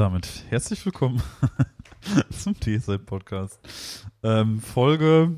Damit herzlich willkommen zum TSI-Podcast. Ähm, Folge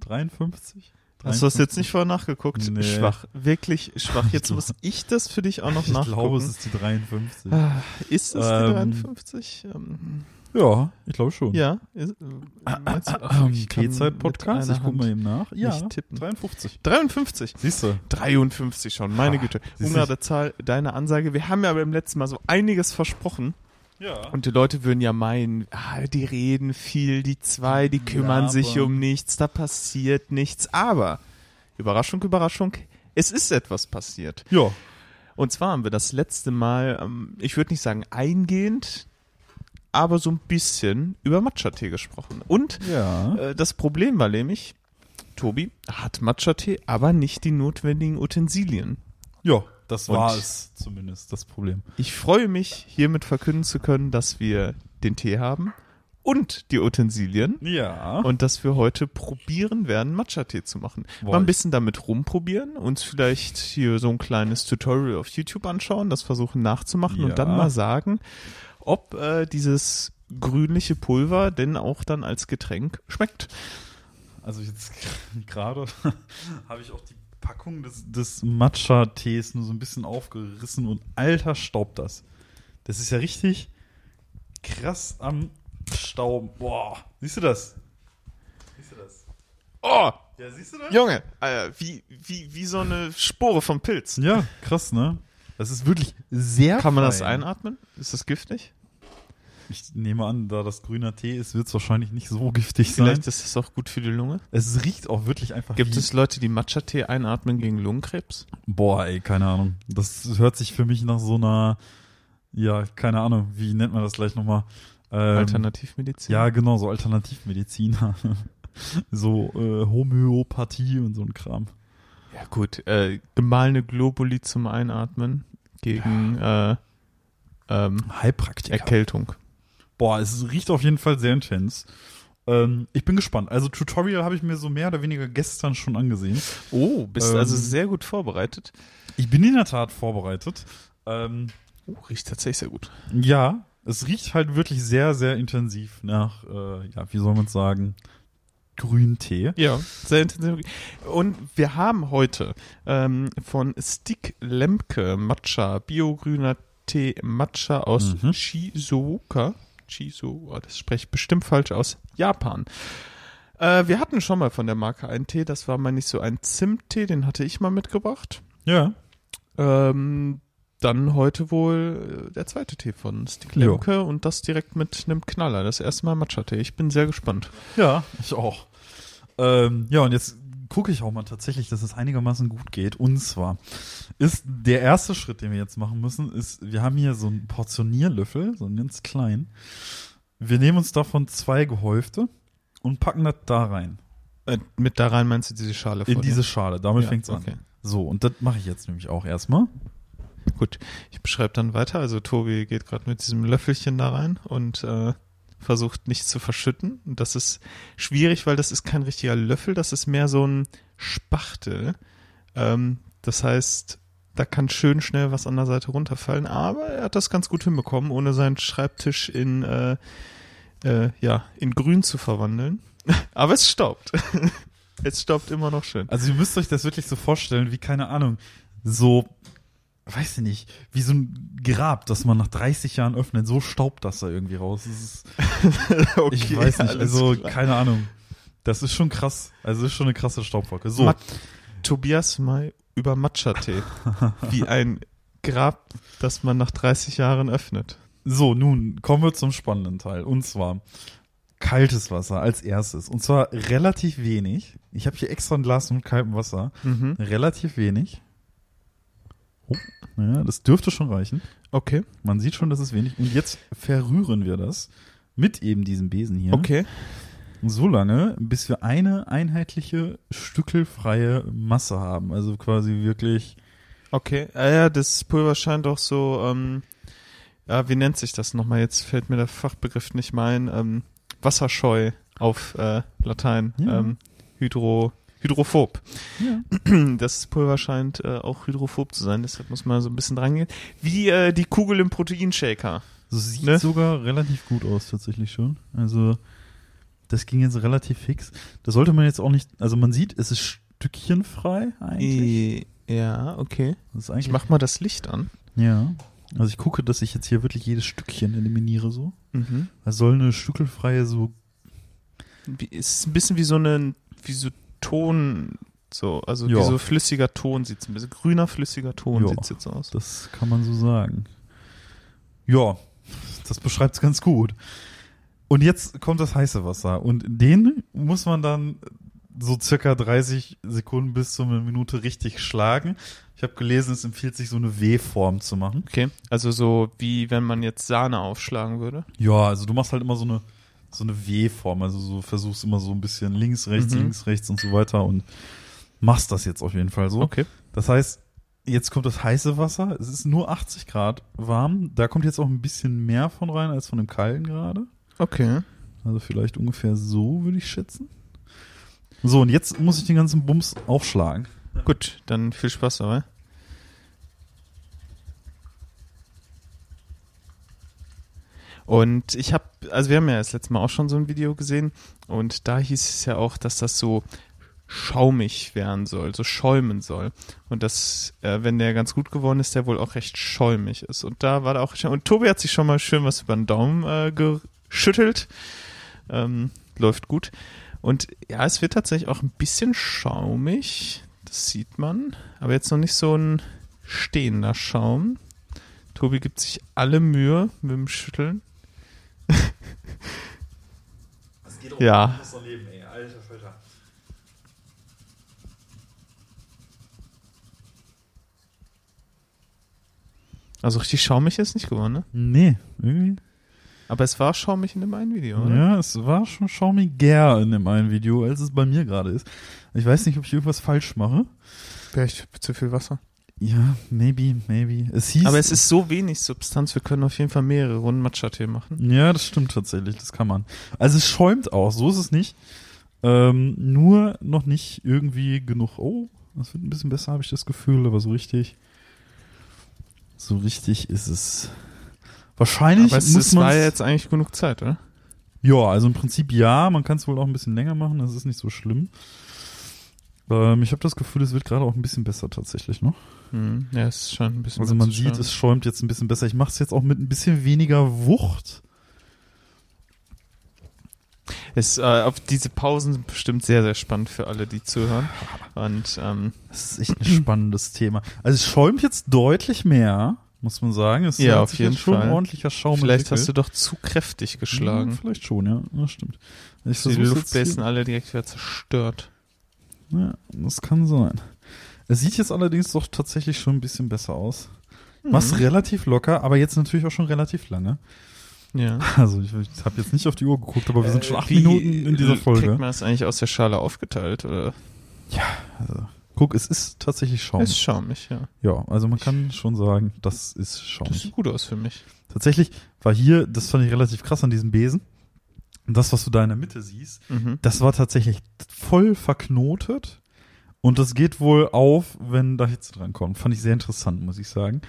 53? Hast du das jetzt nicht vorher nachgeguckt? Nee. Schwach. Wirklich schwach. Jetzt muss ich das für dich auch noch Ich nachgucken. glaube, es ist die 53. Ah, ist es die Ähm, 53? Ähm, Ja, ich glaube schon. ja. Ist, äh, du- Ach, Ähm, ich kann mit T-Zeit-Podcast, einer ich guck mal eben nach. Ja, nicht tippen. 53. 53. Siehst du? 53 schon, meine Ah, Güte. der Zahl, deine Ansage. Wir haben ja beim letzten Mal so einiges versprochen. Ja. Und die Leute würden ja meinen, ah, die reden viel, die zwei, die kümmern Ja, sich um nichts, da passiert nichts. Aber, Überraschung, Überraschung, es ist etwas passiert. Ja. Und zwar haben wir das letzte Mal, ähm, ich würde nicht sagen eingehend, aber so ein bisschen über Matcha-Tee gesprochen. Und Ja. äh, das Problem war nämlich, Tobi hat Matcha-Tee, aber nicht die notwendigen Utensilien. Ja, das Und- war es zumindest, das Problem. Ich freue mich, hiermit verkünden zu können, dass wir den Tee haben und die Utensilien. Ja. Und dass wir heute probieren werden, Matcha-Tee zu machen. Boah, Mal ein bisschen damit rumprobieren, uns vielleicht hier so ein kleines Tutorial auf YouTube anschauen, das versuchen nachzumachen Ja. und dann mal sagen, ob äh, dieses grünliche Pulver denn auch dann als Getränk schmeckt. Also jetzt gerade habe ich auch die Packung des, des Matcha-Tees nur so ein bisschen aufgerissen und alter staubt das. Das ist ja richtig krass am Stauben. Boah, siehst du das? Siehst du das? Oh, Ja, siehst du das? Junge, äh, wie, wie, wie so eine Spore vom Pilz. Ja, krass, ne? Das ist wirklich sehr Kann man das einatmen? Ist das giftig? Ich nehme an, da das grüner Tee ist, wird es wahrscheinlich nicht so giftig sein. Vielleicht ist es auch gut für die Lunge. Es riecht auch wirklich einfach Gibt es Leute, die Matcha-Tee einatmen gegen Lungenkrebs? Boah, ey, keine Ahnung. Das hört sich für mich nach so einer, ja, keine Ahnung, wie nennt man das gleich nochmal? Ähm, Alternativmedizin? Ja, genau, so Alternativmedizin. so äh, Homöopathie und so ein Kram. Ja gut, äh, gemahlene Globuli zum Einatmen gegen äh, ähm, Heilpraktiker. Erkältung. Boah, es riecht auf jeden Fall sehr intens. Ähm, ich bin gespannt. Also Tutorial habe ich mir so mehr oder weniger gestern schon angesehen. Oh, bist Ähm, also sehr gut vorbereitet. Ich bin in der Tat vorbereitet. Ähm, Oh, riecht tatsächlich sehr gut. ja, es riecht halt wirklich sehr, sehr intensiv nach, äh, ja, wie soll man es sagen, Grüntee. Ja, sehr intensiv. Und wir haben heute ähm, von Stick Lemke Matcha, biogrüner Tee Matcha aus Mhm. Shizuoka. Shizu, oh, das spreche ich bestimmt falsch aus, Japan. Äh, wir hatten schon mal von der Marke einen Tee, das war mal nicht so ein Zimttee, den hatte ich mal mitgebracht. Ja. Ähm, dann heute wohl äh, der zweite Tee von Stick. Lemke und das direkt mit einem Knaller. Das erste Mal Matcha-Tee. Ich bin sehr gespannt. Ja, ich auch. Ähm, ja, und jetzt gucke ich auch mal tatsächlich, dass es einigermaßen gut geht. Und zwar ist der erste Schritt, den wir jetzt machen müssen, ist, wir haben hier so einen Portionierlöffel, so einen ganz kleinen. Wir nehmen uns davon zwei gehäufte und packen das da rein. Äh, mit da rein meinst du diese Schale In voll, diese? Schale. Damit Ja, fängt's an. okay. So, und das mache ich jetzt nämlich auch erstmal. Gut, ich beschreibe dann weiter. Also Tobi geht gerade mit diesem Löffelchen da rein und äh, versucht nicht zu verschütten. Und das ist schwierig, weil das ist kein richtiger Löffel, das ist mehr so ein Spachtel. Ähm, das heißt, da kann schön schnell was an der Seite runterfallen, aber er hat das ganz gut hinbekommen, ohne seinen Schreibtisch in äh, äh, ja in Grün zu verwandeln. aber es staubt. es staubt immer noch schön. Also ihr müsst euch das wirklich so vorstellen, wie, keine Ahnung, so, weiß ich nicht, wie so ein Grab, das man nach 30 Jahren öffnet, so staubt das da irgendwie raus. Ist, okay, ich weiß nicht, also klar. keine Ahnung. Das ist schon krass. Also das ist schon eine krasse Staubwolke. So, Mat- Tobias mal über Matcha-Tee. Wie ein Grab, das man nach 30 Jahren öffnet. so, nun kommen wir zum spannenden Teil. Und zwar kaltes Wasser als erstes. Und zwar relativ wenig. Ich habe hier extra ein Glas mit kaltem Wasser. Mhm. Relativ wenig. Oh, ja, das dürfte schon reichen. Okay, Man sieht schon, das ist wenig. Und jetzt verrühren wir das mit eben diesem Besen hier. okay. So lange, bis wir eine einheitliche, stückelfreie Masse haben. Also quasi wirklich, Okay, ah ja, das Pulver scheint auch so, ähm, ja, wie nennt sich das nochmal? Jetzt fällt mir der Fachbegriff nicht mehr ein. Ähm, wasserscheu auf äh, Latein. Ja. Ähm, Hydro, hydrophob. ja. Das Pulver scheint äh, auch hydrophob zu sein, deshalb muss man so ein bisschen dran gehen. Wie äh, die Kugel im Proteinshaker. Das sieht Ne? sogar relativ gut aus, tatsächlich schon. Also, das ging jetzt relativ fix. Das sollte man jetzt auch nicht, also man sieht, es ist stückchenfrei eigentlich. Ja, okay. Das ist Ich mach mal das Licht an. ja. Also ich gucke, dass ich jetzt hier wirklich jedes Stückchen eliminiere so. Mhm. Es soll eine stückelfreie so, Wie, ist ein bisschen wie so eine, wie so Ton, so, also Ja. wie so flüssiger Ton sieht's ein bisschen, grüner flüssiger Ton Ja. sieht's jetzt aus. das kann man so sagen. Ja, das beschreibt es ganz gut. Und jetzt kommt das heiße Wasser und den muss man dann so circa 30 Sekunden bis zu einer Minute richtig schlagen. Ich habe gelesen, es empfiehlt sich so eine W-Form zu machen. Okay, also so wie wenn man jetzt Sahne aufschlagen würde. Ja, also du machst halt immer so eine so eine W-Form, also so versuchst immer so ein bisschen links, rechts, Mhm. links, rechts und so weiter und machst das jetzt auf jeden Fall so. Okay. Das heißt, jetzt kommt das heiße Wasser. Es ist nur 80 Grad warm. Da kommt jetzt auch ein bisschen mehr von rein als von dem kalten gerade. Okay. Also vielleicht ungefähr so, würde ich schätzen. So, und jetzt muss ich den ganzen Bums aufschlagen. Gut, dann viel Spaß dabei. Und ich habe, also wir haben ja das letzte Mal auch schon so ein Video gesehen und da hieß es ja auch, dass das so schaumig werden soll, so schäumen soll. Und das, äh, wenn der ganz gut geworden ist, der wohl auch recht schäumig ist. Und da war da auch schon, und Tobi hat sich schon mal schön was über den Daumen äh, geschüttelt. Ähm, läuft gut. Und ja, es wird tatsächlich auch ein bisschen schaumig. Das sieht man. Aber jetzt noch nicht so ein stehender Schaum. Tobi gibt sich alle Mühe mit dem Schütteln. Ja. Also richtig schaumig ist nicht geworden, ne? Nee, irgendwie. Aber es war schaumig in dem einen Video, oder? Ja, es war schon schaumiger in dem einen Video, als es bei mir gerade ist. Ich weiß nicht, ob ich irgendwas falsch mache. Vielleicht zu viel Wasser. Ja, maybe, maybe. Es hieß. Aber es ist so wenig Substanz, wir können auf jeden Fall mehrere Runden Matcha-Tee machen. Ja, das stimmt tatsächlich, das kann man. Also es schäumt auch, so ist es nicht. Ähm, nur noch nicht irgendwie genug. Oh, das wird ein bisschen besser, habe ich das Gefühl, aber so richtig. So richtig ist es. Wahrscheinlich Aber es, muss war jetzt eigentlich genug Zeit, oder? Ja, also im Prinzip ja, man kann es wohl auch ein bisschen länger machen, das ist nicht so schlimm. Ähm, ich habe das Gefühl, es wird gerade auch ein bisschen besser tatsächlich noch. Hm, ja, es ist schon ein bisschen. Also man sieht, es schäumt jetzt ein bisschen besser. Ich mache es jetzt auch mit ein bisschen weniger Wucht. Es, äh, auf diese Pausen sind bestimmt sehr, sehr spannend für alle, die zuhören. Und ähm, Das ist echt ein spannendes Thema. Also es schäumt jetzt deutlich mehr, muss man sagen. Es Ja, auf jeden schon Fall. ein ordentlicher Schaum vielleicht hast du doch zu kräftig Ja, geschlagen. vielleicht schon, ja. Das stimmt. Die Luftbläsen alle direkt wieder zerstört. Ja, das kann sein. Es sieht jetzt allerdings doch tatsächlich schon ein bisschen besser aus. Mhm. Mach's relativ locker, aber jetzt natürlich auch schon relativ lange. Ja. Also ich, ich habe jetzt nicht auf die Uhr geguckt, aber wir sind schon Äh, acht Minuten in dieser Folge. Kriegt man das eigentlich aus der Schale aufgeteilt? Oder? Also, guck, es ist tatsächlich Schaum. Es ist schaumig, ja. ja, also man kann schon sagen, das ist Das schaumig. sieht gut aus für mich. Tatsächlich war hier, das fand ich relativ krass an diesem Besen. Und das, was du da in der Mitte siehst, Mhm. das war tatsächlich voll verknotet. Und das geht wohl auf, wenn da Hitze dran kommt. Fand ich sehr interessant, muss ich sagen.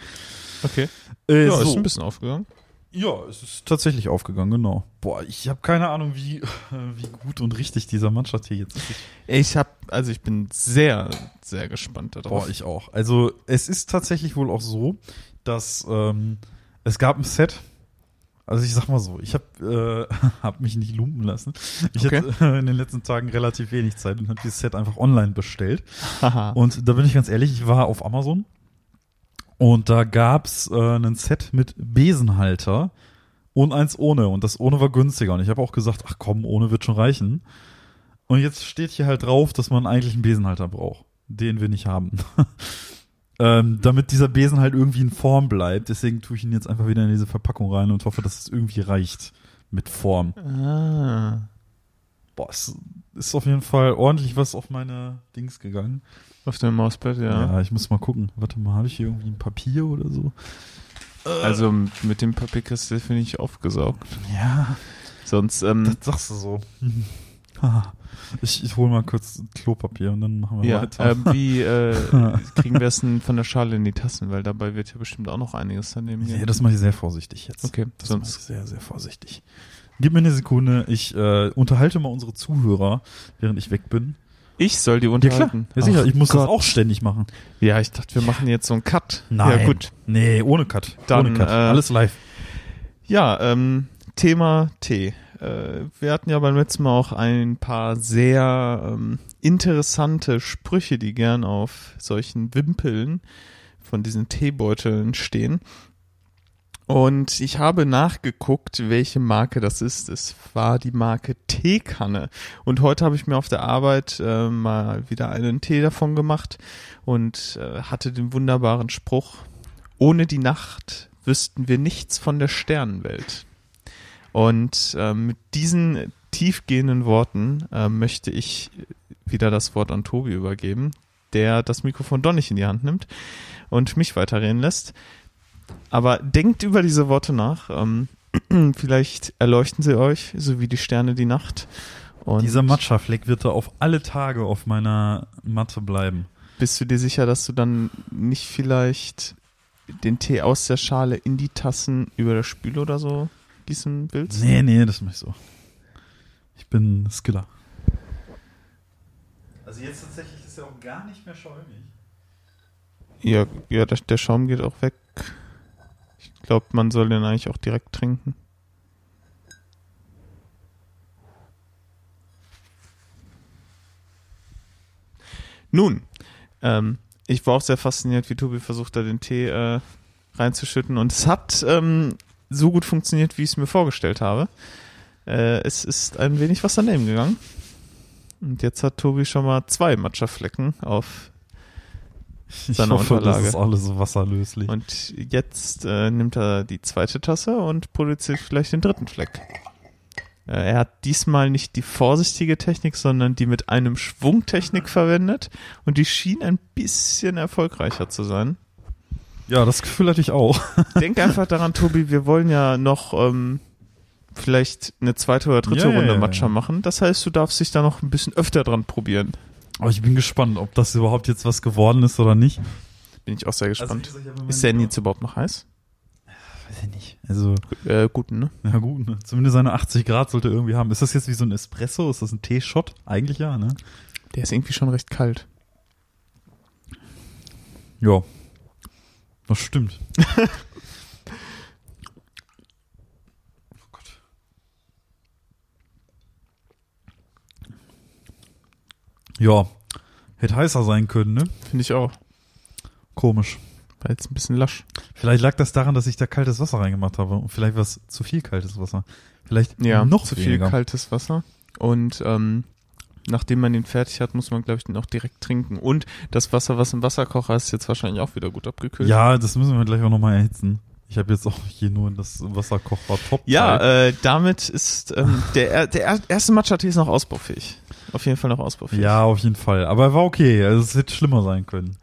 Okay. Äh, Ja, so. ist ein bisschen aufgegangen. ja, es ist tatsächlich aufgegangen, genau. Boah, ich habe keine Ahnung, wie, wie gut und richtig dieser Mannschaft hier jetzt ist. Ich hab, also ich bin sehr, sehr gespannt darauf. Boah, ich auch. Also es ist tatsächlich wohl auch so, dass ähm, es gab ein Set. Also ich sag mal so, ich habe äh, hab mich nicht lumpen lassen. Ich Okay. hatte äh, in den letzten Tagen relativ wenig Zeit und habe dieses Set einfach online bestellt. Haha. Und da bin ich ganz ehrlich, ich war auf Amazon und da gab's äh, ein Set mit Besenhalter und eins ohne. Und das ohne war günstiger. Und ich habe auch gesagt, ach komm, ohne wird schon reichen. Und jetzt steht hier halt drauf, dass man eigentlich einen Besenhalter braucht, den wir nicht haben. ähm, damit dieser Besen halt irgendwie in Form bleibt. Deswegen tue ich ihn jetzt einfach wieder in diese Verpackung rein und hoffe, dass es irgendwie reicht mit Form. ah. Boah, es ist auf jeden Fall ordentlich was auf meine Dings gegangen. Auf dem Mauspad, ja. Ja, ich muss mal gucken. Warte mal, habe ich hier irgendwie ein Papier oder so? Also mit dem Papierkristall finde ich aufgesaugt. Ja, Sonst, ähm, das sagst du so. Ich, ich hole mal kurz Klopapier und dann machen wir Ja, weiter. ähm, wie äh, kriegen wir es denn von der Schale in die Tassen? Weil dabei wird ja bestimmt auch noch einiges daneben Nee, gehen. das mache ich sehr vorsichtig jetzt. Okay, das mache ich sonst sehr, sehr vorsichtig. Gib mir eine Sekunde, ich äh, unterhalte mal unsere Zuhörer, während ich weg bin. ich soll die Ja unterhalten. klar, ja, sicher, ich muss Gott. das auch ständig machen. Ja, ich dachte, wir machen jetzt so einen Cut. Nein. Ja, gut. Nee, ohne Cut. Dann, ohne Cut. äh, Alles live. Ja, ähm, Thema Tee. Äh, wir hatten ja beim letzten Mal auch ein paar sehr ähm, interessante Sprüche, die gern auf solchen Wimpeln von diesen Teebeuteln stehen. Und ich habe nachgeguckt, welche Marke das ist. Es war die Marke Teekanne. Und heute habe ich mir auf der Arbeit äh, mal wieder einen Tee davon gemacht und äh, hatte den wunderbaren Spruch, ohne die Nacht wüssten wir nichts von der Sternenwelt. Und äh, mit diesen tiefgehenden Worten äh, möchte ich wieder das Wort an Tobi übergeben, der das Mikrofon doch nicht in die Hand nimmt und mich weiterreden lässt. Aber denkt über diese Worte nach. Ähm, vielleicht erleuchten sie euch, so wie die Sterne die Nacht. Und Dieser Matcha-Fleck wird da auf alle Tage auf meiner Matte bleiben. bist du dir sicher, dass du dann nicht vielleicht den Tee aus der Schale in die Tassen über der Spüle oder so gießen willst? Nee, nee, das mach ich so. Ich bin Skiller. Also jetzt tatsächlich ist er auch gar nicht mehr schäumig. Ja, ja der, der Schaum geht auch weg. Ich glaube, man soll den eigentlich auch direkt trinken. Nun, ähm, ich war auch sehr fasziniert, wie Tobi versucht hat, den Tee äh, reinzuschütten. Und es hat ähm, so gut funktioniert, wie ich es mir vorgestellt habe. Äh, es ist ein wenig was daneben gegangen. Und jetzt hat Tobi schon mal zwei Matcha-Flecken auf Ich Seine hoffe, Unterlage. das ist alles wasserlöslich. Und jetzt äh, nimmt er die zweite Tasse und produziert vielleicht den dritten Fleck. Äh, er hat diesmal nicht die vorsichtige Technik, sondern die mit einem Schwung Technik verwendet und die schien ein bisschen erfolgreicher zu sein. Ja, das Gefühl hatte ich auch. Denk einfach daran, Tobi, wir wollen ja noch ähm, vielleicht eine zweite oder dritte ja, Runde Matcha machen. Das heißt, du darfst dich da noch ein bisschen öfter dran probieren. Aber ich bin gespannt, ob das überhaupt jetzt was geworden ist oder nicht. Bin ich auch sehr gespannt. Also, gesagt, ich hab ist der jetzt überhaupt noch heiß? Weiß ich nicht. Also, Äh, gut, ne? ja gut, ne? zumindest seine 80 Grad sollte er irgendwie haben. Ist das jetzt wie so ein Espresso? Ist das ein Teeshot? Eigentlich ja, ne? Der ist irgendwie schon recht kalt. Ja. Das stimmt. oh Gott. Ja, hätte heißer sein können, ne? Finde ich auch. Komisch. War jetzt ein bisschen lasch. Vielleicht lag das daran, dass ich da kaltes Wasser reingemacht habe. Und vielleicht war es zu viel kaltes Wasser. Vielleicht Ja, noch zu weniger. viel kaltes Wasser. Und ähm, nachdem man den fertig hat, muss man, glaube ich, den auch direkt trinken. Und das Wasser, was im Wasserkocher ist, ist jetzt wahrscheinlich auch wieder gut abgekühlt. Ja, das müssen wir gleich auch nochmal erhitzen. Ich habe jetzt auch hier nur das Wasserkocher top. Ja, äh, damit ist ähm, der, der er- erste Matcha-Tee ist noch ausbaufähig. Auf jeden Fall noch ausbaufähig. ja, auf jeden Fall. Aber er war okay. Also es hätte schlimmer sein können.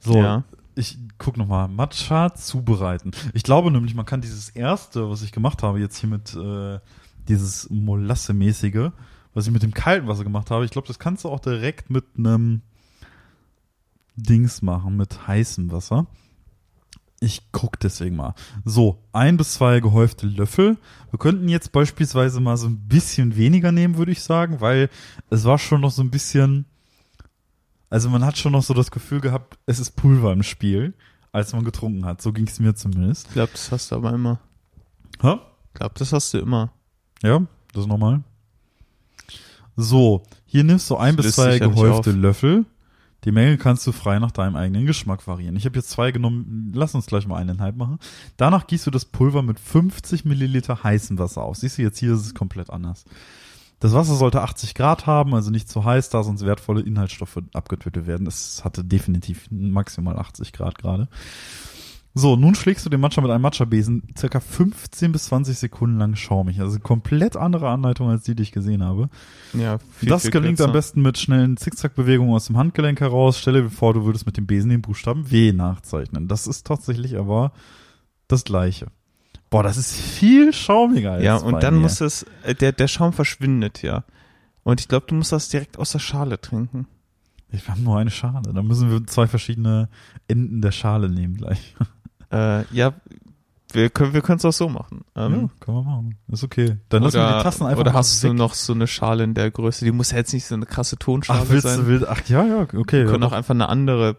So, Ja. ich guck noch mal. Matcha zubereiten. Ich glaube nämlich, man kann dieses erste, was ich gemacht habe, jetzt hier mit äh, dieses Molasse-mäßige, was ich mit dem kalten Wasser gemacht habe, ich glaube, das kannst du auch direkt mit einem Dings machen, mit heißem Wasser. Ich guck deswegen mal. So, ein bis zwei gehäufte Löffel. Wir könnten jetzt beispielsweise mal so ein bisschen weniger nehmen, würde ich sagen, weil es war schon noch so ein bisschen, also man hat schon noch so das Gefühl gehabt, es ist Pulver im Spiel, als man getrunken hat. So ging es mir zumindest. Ich glaube, das hast du aber immer. Hä? Ich glaube, das hast du immer. Ja, das ist normal. So, hier nimmst du ein Das bis zwei gehäufte. Löffel. Die Menge kannst du frei nach deinem eigenen Geschmack variieren. Ich habe jetzt zwei genommen. Lass uns gleich mal eineinhalb machen. Danach gießt du das Pulver mit 50 Milliliter heißem Wasser aus. Siehst du, jetzt hier ist es komplett anders. Das Wasser sollte 80 Grad haben, also nicht zu heiß, da sonst wertvolle Inhaltsstoffe abgetötet werden. Es hatte definitiv maximal 80 Grad gerade. So, nun schlägst du den Matcha mit einem Matcha-Besen circa 15 bis 20 Sekunden lang schaumig. Also komplett andere Anleitung als die, die ich gesehen habe. Ja, viel, das viel gelingt kürzer. am besten mit schnellen Zickzackbewegungen aus dem Handgelenk heraus. Stelle dir vor, du würdest mit dem Besen den Buchstaben W nachzeichnen. Das ist tatsächlich aber das Gleiche. Boah, das ist viel schaumiger als Ja, und dann mir. muss es, äh, der, der Schaum verschwindet ja. Und ich glaube, du musst das direkt aus der Schale trinken. Wir haben nur eine Schale. Dann müssen wir zwei verschiedene Enden der Schale nehmen gleich. Äh, ja, wir können wir es auch so machen. Ähm, ja, können wir machen. Ist okay. Dann lassen wir die Tassen einfach oder mal hast weg. du noch so eine Schale in der Größe? Die muss ja jetzt nicht so eine krasse Tonschale Ach, willst sein. du, willst, ach ja, ja, okay. Wir ja, können auch einfach eine andere.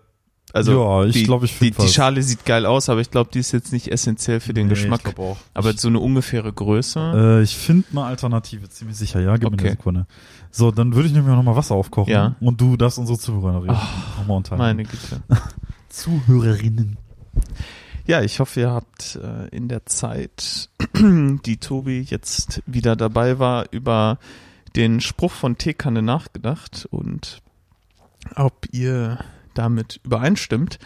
Also Ja, ich die, glaub, ich die, die. Schale sieht geil aus, aber ich glaube, die ist jetzt nicht essentiell für den Nee, Geschmack. Ich auch. aber so eine ungefähre Größe. Äh, ich finde eine Alternative, ziemlich sicher. Ja, gib mir Okay. eine Sekunde. So, dann würde ich nämlich auch noch mal Wasser aufkochen. Ja. Und du darfst unsere Zuhörer reden. Nochmal unterhalten. meine Güte. Zuhörerinnen. Ja, ich hoffe, ihr habt äh, in der Zeit, die Tobi jetzt wieder dabei war, über den Spruch von Teekanne nachgedacht und ob ihr damit übereinstimmt.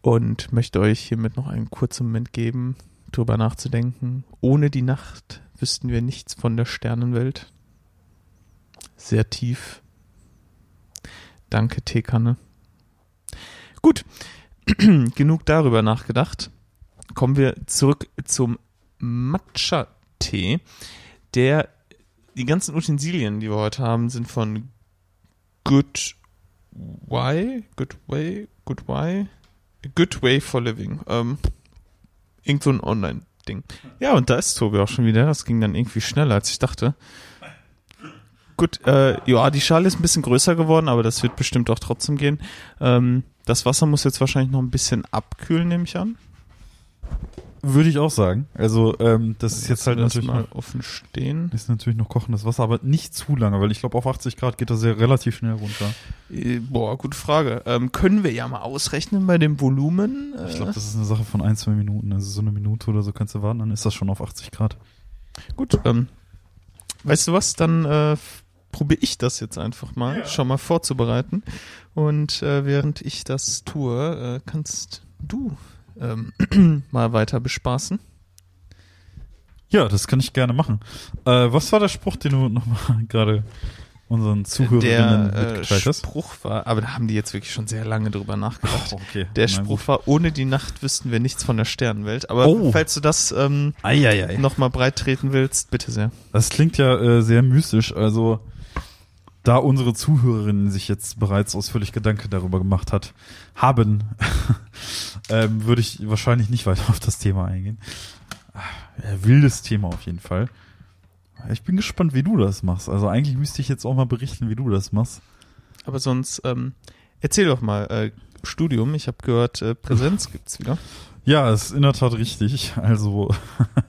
Und möchte euch hiermit noch einen kurzen Moment geben, drüber nachzudenken. Ohne die Nacht wüssten wir nichts von der Sternenwelt. Sehr tief. Danke, Teekanne. Gut, genug darüber nachgedacht. Kommen wir zurück zum Matcha-Tee. Der, die ganzen Utensilien, die wir heute haben, sind von Good Way, Good Way, Good Way, Good Way for Living. Ähm, irgend so ein Online-Ding. Ja, und da ist Tobi auch schon wieder. Das ging dann irgendwie schneller, als ich dachte. Gut, äh, ja, die Schale ist ein bisschen größer geworden, aber das wird bestimmt auch trotzdem gehen. Ähm, das Wasser muss jetzt wahrscheinlich noch ein bisschen abkühlen, nehme ich an. Würde ich auch sagen. Also, ähm, das ist jetzt halt natürlich mal offen stehen. ist natürlich noch kochendes Wasser, aber nicht zu lange, weil ich glaube, auf 80 Grad geht das sehr relativ schnell runter. Äh, Boah, gute Frage. Ähm, können wir ja mal ausrechnen bei dem Volumen. Äh, Ich glaube, das ist eine Sache von ein, zwei Minuten. Also so eine Minute oder so kannst du warten, dann ist das schon auf 80 Grad. Gut, ähm, weißt du was, dann äh, probiere ich das jetzt einfach mal, schon mal vorzubereiten. Und äh, während ich das tue, äh, kannst du ähm, mal weiter bespaßen. Ja, das kann ich gerne machen. Äh, was war der Spruch, den du nochmal gerade unseren Zuhörerinnen Der äh, mitgeteilt hast? Spruch war, aber da haben die jetzt wirklich schon sehr lange drüber nachgedacht. Oh, okay. Der Na Spruch gut. war, ohne die Nacht wüssten wir nichts von der Sternenwelt. Aber Oh. falls du das ähm, nochmal breit treten willst, bitte sehr. Das klingt ja äh, sehr mystisch. Also, da unsere Zuhörerinnen sich jetzt bereits ausführlich Gedanken darüber gemacht hat, haben, ähm, würde ich wahrscheinlich nicht weiter auf das Thema eingehen. Äh, wildes Thema auf jeden Fall. Ich bin gespannt, wie du das machst. Also eigentlich müsste ich jetzt auch mal berichten, wie du das machst. Aber sonst, ähm, erzähl doch mal, äh, Studium, ich habe gehört, äh, Präsenz gibt's wieder. Ja, ist in der Tat richtig. Also,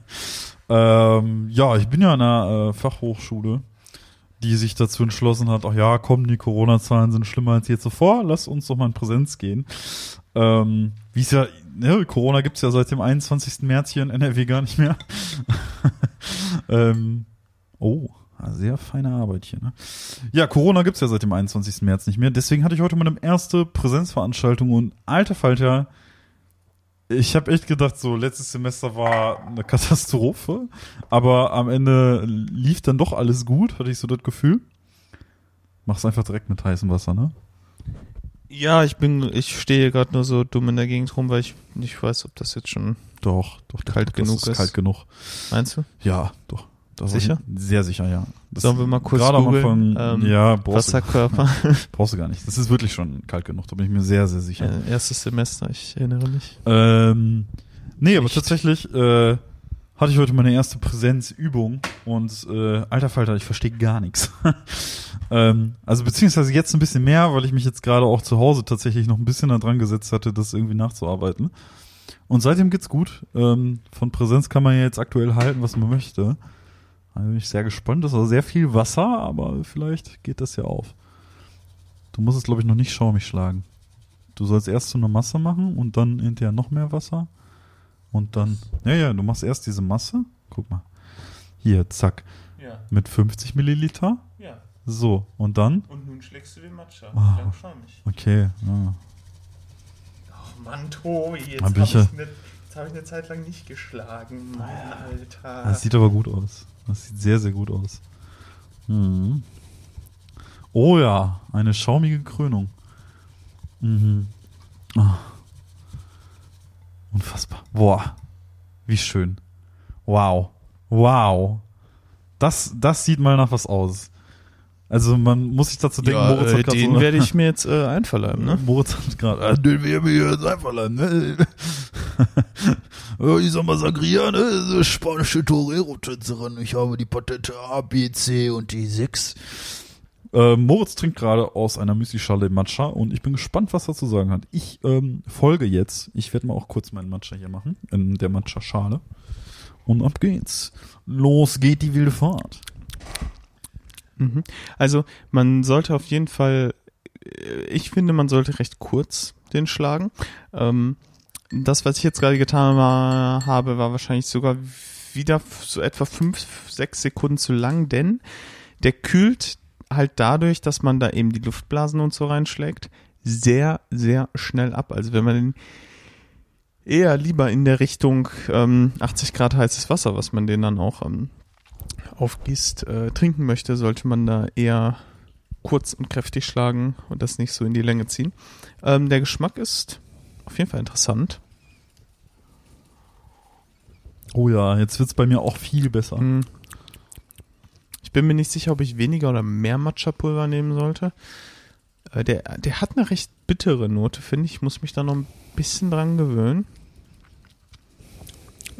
ähm, ja, ich bin ja an einer äh, Fachhochschule, die sich dazu entschlossen hat, ach ja, komm, die Corona-Zahlen sind schlimmer als je zuvor, lass uns doch mal in Präsenz gehen. Ähm, wie es ja, ne, Corona gibt's ja seit dem 21. März hier in NRW gar nicht mehr. ähm, oh, sehr feine Arbeit hier, ne? Ja, Corona gibt's ja seit dem 21. März nicht mehr. Deswegen hatte ich heute meine erste Präsenzveranstaltung und alter Falter, ich habe echt gedacht, so letztes Semester war eine Katastrophe, aber am Ende lief dann doch alles gut, hatte ich so das Gefühl. Mach's einfach direkt mit heißem Wasser, ne? Ja, ich bin, ich stehe gerade nur so dumm in der Gegend rum, weil ich nicht weiß, ob das jetzt schon, Doch, doch, Kalt genug ist ist. kalt genug. meinst du? Ja, doch. Das Sicher? Sehr sicher, ja. Das Sollen wir mal kurz gerade googeln, ähm, ja, brauchst du, Wasserkörper, brauchst du gar nicht. Das ist wirklich schon kalt genug, da bin ich mir sehr, sehr sicher. äh, erstes Semester, ich erinnere mich. Ähm, nee, aber Nicht. tatsächlich äh, hatte ich heute meine erste Präsenzübung und äh, alter Falter, ich verstehe gar nichts. ähm, also beziehungsweise jetzt ein bisschen mehr, weil ich mich jetzt gerade auch zu Hause tatsächlich noch ein bisschen daran gesetzt hatte, das irgendwie nachzuarbeiten. Und seitdem geht's gut. Ähm, von Präsenz kann man ja jetzt aktuell halten, was man möchte. Da bin ich sehr gespannt. Das war sehr viel Wasser, aber vielleicht geht das ja auf. Du musst es, glaube ich, noch nicht schaumig schlagen. Du sollst erst so eine Masse machen und dann hinterher noch mehr Wasser. Und dann, ja, ja, du machst erst diese Masse. Guck mal. Hier, zack. Ja, Mit 50 Milliliter. ja. So, und dann, Und nun schlägst du den Matcha. Ah. Lang schamig. okay. Ja. Ach Mann, Tobi, jetzt Hab habe ich ne, hab ich eine Zeit lang nicht geschlagen. Mein Alter. Das sieht aber gut aus. Das sieht sehr, sehr gut aus. Mhm. Oh ja, eine schaumige Krönung. Mhm. Ah. Unfassbar. Boah, wie schön. Wow. Wow. Das, das sieht mal nach was aus. Also man muss sich dazu denken, ja, Moritz äh, hat gerade den so werde ich mir jetzt äh, einverleiben, ne? Moritz hat gerade, äh, den werden wir jetzt einverleiben, ne? Ja, ich sag mal Sangria, ne? So Spanische Torero-Tänzerin. Ich habe die Patente A, B, C und die 6. Äh, Moritz trinkt gerade aus einer Müsli-Schale Matcha und ich bin gespannt, was er zu sagen hat. Ich ähm, folge jetzt. Ich werde mal auch kurz meinen Matcha hier machen, in der Matcha-Schale. Und ab geht's. Los geht die wilde Fahrt. Mhm. Also man sollte auf jeden Fall, äh, ich finde, man sollte recht kurz den schlagen. Ähm, das, was ich jetzt gerade getan habe, war wahrscheinlich sogar wieder so etwa fünf, sechs Sekunden zu lang, denn der kühlt halt dadurch, dass man da eben die Luftblasen und so reinschlägt, sehr, sehr schnell ab. Also wenn man den eher lieber in der Richtung ähm, 80 Grad heißes Wasser, was man den dann auch ähm, aufgießt, äh, trinken möchte, sollte man da eher kurz und kräftig schlagen und das nicht so in die Länge ziehen. Ähm, der Geschmack ist auf jeden Fall interessant. Oh ja, jetzt wird's bei mir auch viel besser. Hm. Ich bin mir nicht sicher, ob ich weniger oder mehr Matcha-Pulver nehmen sollte. Äh, der, der hat eine recht bittere Note, finde ich. Ich muss mich da noch ein bisschen dran gewöhnen.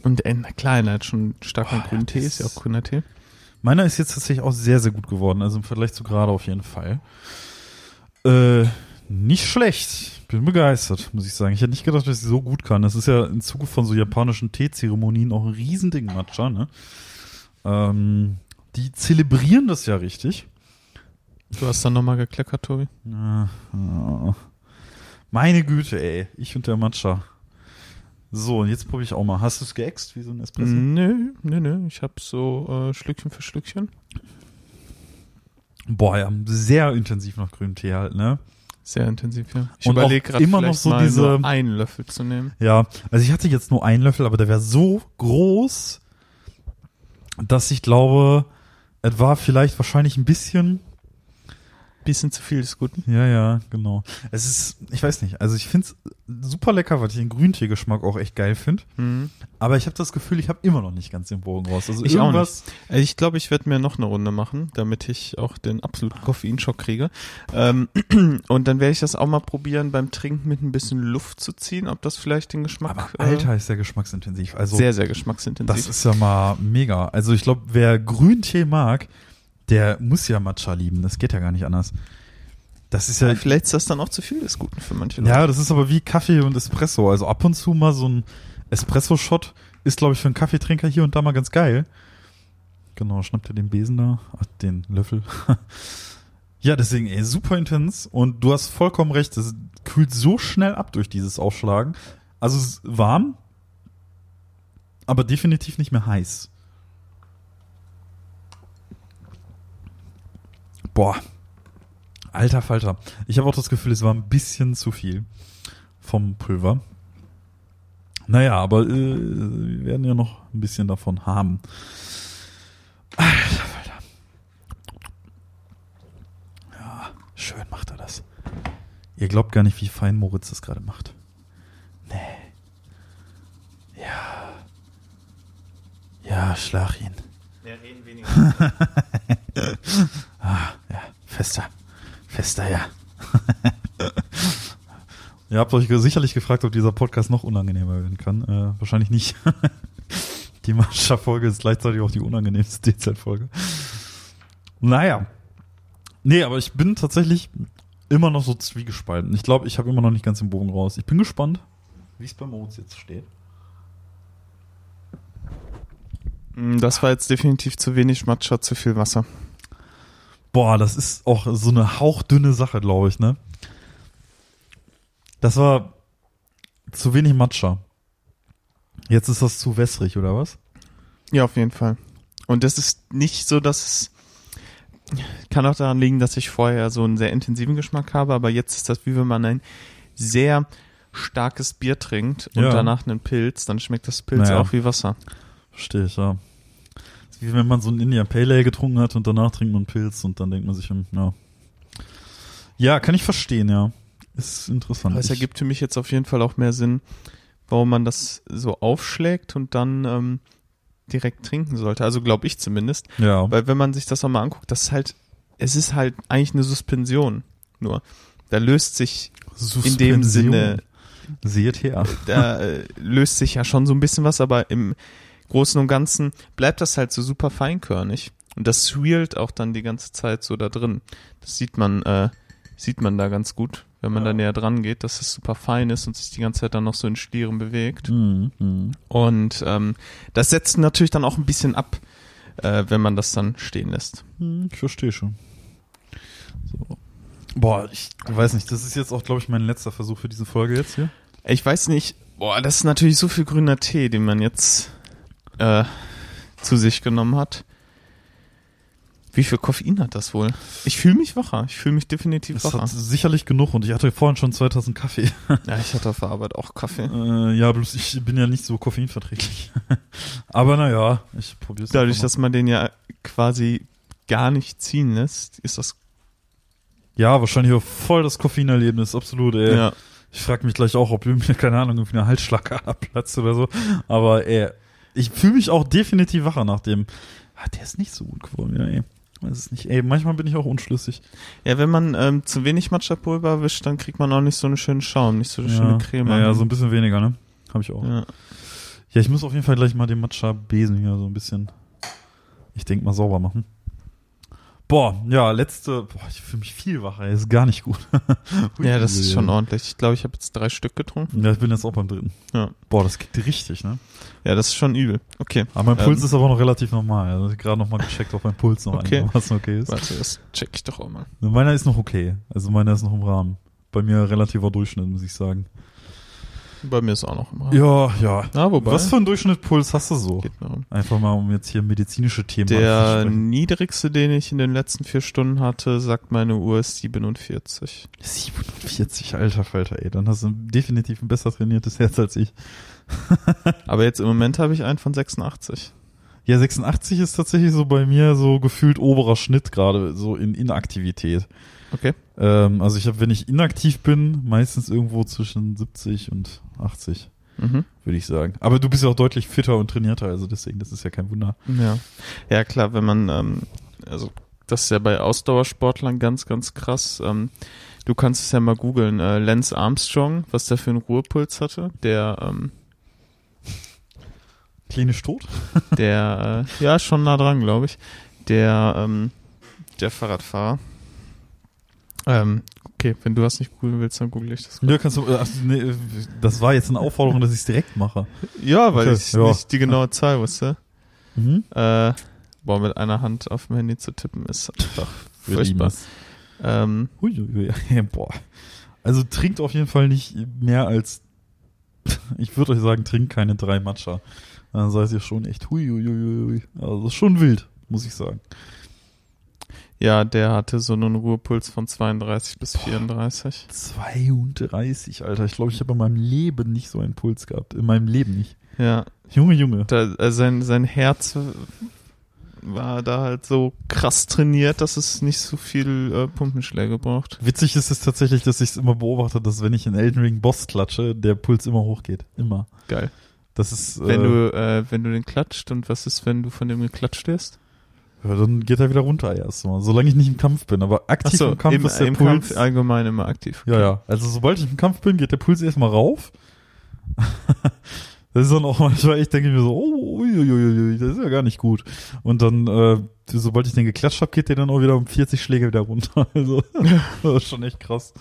Und äh, klar, er hat schon starken Boah, grünen Tee, ist ja auch grüner Tee. Meiner ist jetzt tatsächlich auch sehr, sehr gut geworden. Also im Vergleich zu gerade auf jeden Fall. Äh, nicht schlecht. Bin begeistert, muss ich sagen. Ich hätte nicht gedacht, dass ich so gut kann. Das ist ja im Zuge von so japanischen Teezeremonien auch ein Riesending, Matcha, ne? Ähm, die zelebrieren das ja richtig. Du hast dann nochmal gekleckert, Tobi. Ja, ja. Meine Güte, ey. Ich und der Matcha. So, und jetzt probiere ich auch mal. Hast du es geäxt wie so ein Espresso? Nö, nö, nö. Ich habe so äh, Schlückchen für Schlückchen. Boah, ja, sehr intensiv nach grünem Tee halt, ne? Sehr intensiv, ja. Ich überlege gerade immer noch so diese- einen Löffel zu nehmen. Ja, also ich hatte jetzt nur einen Löffel, aber der wäre so groß, dass ich glaube, es war vielleicht wahrscheinlich ein bisschen. Bisschen zu viel des Guten. Ja, ja, genau. Es ist, ich weiß nicht, also ich find's super lecker, weil ich den Grünteegeschmack auch echt geil finde. Mhm. Aber ich habe das Gefühl, ich habe immer noch nicht ganz den Bogen raus. Also Ich auch irgendwas. Also ich glaube, ich werde mir noch eine Runde machen, damit ich auch den absoluten Koffeinschock kriege. Ähm, und dann werde ich das auch mal probieren, beim Trinken mit ein bisschen Luft zu ziehen, ob das vielleicht den Geschmack Aber äh, Alter, ist der geschmacksintensiv. Also sehr, sehr geschmacksintensiv. das ist ja mal mega. Also ich glaube, wer Grüntee mag, der muss ja Matcha lieben. Das geht ja gar nicht anders. Das ist ja, ja, vielleicht ist das dann auch zu viel des Guten für manche Leute. Ja, das ist aber wie Kaffee und Espresso. Also ab und zu mal so ein Espresso-Shot ist, glaube ich, für einen Kaffeetrinker hier und da mal ganz geil. Genau, schnappt ihr den Besen da, Ach, den Löffel. ja, deswegen, ey, super intens. Und du hast vollkommen recht, es kühlt so schnell ab durch dieses Aufschlagen. Also es ist warm, aber definitiv nicht mehr heiß. Boah, Alter Falter. Ich habe auch das Gefühl, es war ein bisschen zu viel vom Pulver. Naja, aber äh, wir werden ja noch ein bisschen davon haben. Alter Falter. Ja, schön macht er das. Ihr glaubt gar nicht, wie fein Moritz das gerade macht. Nee. Ja. Ja, schlag ihn. Ah, ja, fester. Fester, ja. Ihr habt euch sicherlich gefragt, ob dieser Podcast noch unangenehmer werden kann. Äh, wahrscheinlich nicht. die Mascha-Folge ist gleichzeitig auch die unangenehmste DZ-Folge. Naja. Nee, aber ich bin tatsächlich immer noch so zwiegespalten. Ich glaube, ich habe immer noch nicht ganz den Bogen raus. Ich bin gespannt, wie es bei Moritz jetzt steht. Mm, Das war jetzt definitiv zu wenig Matcha, zu viel Wasser. Boah, das ist auch so eine hauchdünne Sache, glaube ich, ne? Das war zu wenig Matcha. Jetzt ist das zu wässrig, oder was? Ja, auf jeden Fall. Und das ist nicht so, dass es kann auch daran liegen, dass ich vorher so einen sehr intensiven Geschmack habe, aber jetzt ist das wie wenn man ein sehr starkes Bier trinkt und Ja. danach einen Pilz, dann schmeckt das Pilz Naja. auch wie Wasser. Verstehe ich, ja. Wie wenn man so ein Indian Pale Ale getrunken hat und danach trinkt man einen Pilz und dann denkt man sich, ja. Ja, kann ich verstehen, ja. Ist interessant. Aber es ergibt für mich jetzt auf jeden Fall auch mehr Sinn, warum man das so aufschlägt und dann ähm, direkt trinken sollte. Also glaube ich zumindest. Ja. Weil wenn man sich das nochmal anguckt, das ist halt, es ist halt eigentlich eine Suspension. Nur. Da löst sich in dem Sinne, Seht her. da äh, löst sich ja schon so ein bisschen was, aber im Großen und Ganzen bleibt das halt so super feinkörnig. Und das swirlt auch dann die ganze Zeit so da drin. Das sieht man, äh, sieht man da ganz gut, wenn man Ja. da näher dran geht, dass es super fein ist und sich die ganze Zeit dann noch so in Schlieren bewegt. Mhm. mhm. Und ähm, das setzt natürlich dann auch ein bisschen ab, äh, wenn man das dann stehen lässt. Hm, Ich verstehe schon. So. Boah, ich weiß nicht, das ist jetzt auch, glaube ich, mein letzter Versuch für diese Folge jetzt hier. Ich weiß nicht, boah, das ist natürlich so viel grüner Tee, den man jetzt äh, zu sich genommen hat. Wie viel Koffein hat das wohl? Ich fühle mich wacher. Ich fühle mich definitiv Das wacher. hat sicherlich genug und ich hatte vorhin schon 2000 Kaffee. Ja, ich hatte auf der Arbeit auch Kaffee. Äh, ja, bloß ich bin ja nicht so koffeinverträglich. Aber naja, ich probiere es Dadurch, dass man den ja quasi gar nicht ziehen lässt, ist das. Ja, wahrscheinlich auch voll das Koffeinerlebnis, absolut, ey. ja. Ich frage mich gleich auch, ob mir, keine Ahnung, irgendwie eine Halsschlagader abplatzt oder so. Aber ey, ich fühle mich auch definitiv wacher nach dem. Ah, der ist nicht so gut geworden, ja, ey. Weiß es nicht. Ey, manchmal bin ich auch unschlüssig. Ja, wenn man ähm, zu wenig Matcha-Pulver erwischt, dann kriegt man auch nicht so einen schönen Schaum, nicht so eine ja. schöne Creme. Ja, ja, so ein bisschen weniger, ne? Habe ich auch. Ja. ja. ich muss auf jeden Fall gleich mal den Matcha-Besen hier so ein bisschen, ich denke mal, sauber machen. Boah, ja, letzte, boah, ich fühle mich viel wacher, ist gar nicht gut. ja, das ist schon ordentlich. Ich glaube, ich habe jetzt drei Stück getrunken. Ja, ich bin jetzt auch beim dritten. Ja. Boah, das kickt richtig, ne? Ja, das ist schon übel. Okay. Aber mein Puls Ähm, ist aber noch relativ normal. Also gerade noch mal gecheckt, ob mein Puls noch Okay. einigermaßen okay ist. Warte, das check ich doch auch mal. Meiner ist noch okay. Also meiner ist noch im Rahmen. Bei mir relativer Durchschnitt, muss ich sagen. Bei mir ist auch noch immer. Ja, ja. Ah, wobei. Was für einen Durchschnittpuls hast du so? Geht noch. Einfach mal, um jetzt hier medizinische Themen Der niedrigste, den ich in den letzten vier Stunden hatte, sagt meine Uhr ist 47. 47, alter Falter, ey. Dann hast du definitiv ein besser trainiertes Herz als ich. Aber jetzt im Moment habe ich einen von 86. Ja, 86 ist tatsächlich so bei mir so gefühlt oberer Schnitt gerade, so in Inaktivität. Okay. Ähm, also ich habe, wenn ich inaktiv bin, meistens irgendwo zwischen 70 und 80, Mhm. würde ich sagen. Aber du bist ja auch deutlich fitter und trainierter, also deswegen, das ist ja kein Wunder. Ja. Ja, klar, wenn man, ähm, also das ist ja bei Ausdauersportlern ganz, ganz krass. Ähm, du kannst es ja mal googeln. Äh, Lance Armstrong, was der für einen Ruhepuls hatte, der, ähm, Klinisch tot? der, äh, ja, schon nah dran, glaube ich. Der, ähm, der Fahrradfahrer. Ähm, okay, wenn du das nicht googeln willst, dann google ich das. Ja, kannst du, ach, nee, das war jetzt eine Aufforderung, dass ich es direkt mache. Ja, weil Okay, ich ja. nicht die genaue Zahl wusste. Mhm. Äh, boah, mit einer Hand auf dem Handy zu tippen ist einfach furchtbar. Ähm, Huiuiui. Boah. Also trinkt auf jeden Fall nicht mehr als, ich würde euch sagen, trinkt keine drei Matcha. Dann seid ihr schon echt huiuiui. Also das ist schon wild, muss ich sagen. Ja, der hatte so einen Ruhepuls von 32 bis 34. 32, Alter. Ich glaube, ich habe in meinem Leben nicht so einen Puls gehabt. In meinem Leben nicht. Ja, Junge, Junge. da, äh, sein, sein Herz war da halt so krass trainiert, dass es nicht so viel äh, Pumpenschläge braucht. Witzig ist es tatsächlich, dass ich es immer beobachte, dass wenn ich in Elden Ring Boss klatsche, der Puls immer hochgeht. Immer. Geil. Das ist, Wenn äh, du, äh, wenn du den klatscht und was ist, wenn du von dem geklatscht wirst? Ja, dann geht er wieder runter erstmal. Solange ich nicht im Kampf bin. Aber aktiv Achso, im Kampf im, ist der im Puls. Kampf allgemein immer aktiv. Ja, ja. Also sobald ich im Kampf bin, geht der Puls erstmal rauf. das ist dann auch manchmal, ich denke mir so, oh, uiuiui, das ist ja gar nicht gut. Und dann, äh, sobald ich den geklatscht habe, geht der dann auch wieder um 40 Schläge wieder runter. Also, das ist schon echt krass.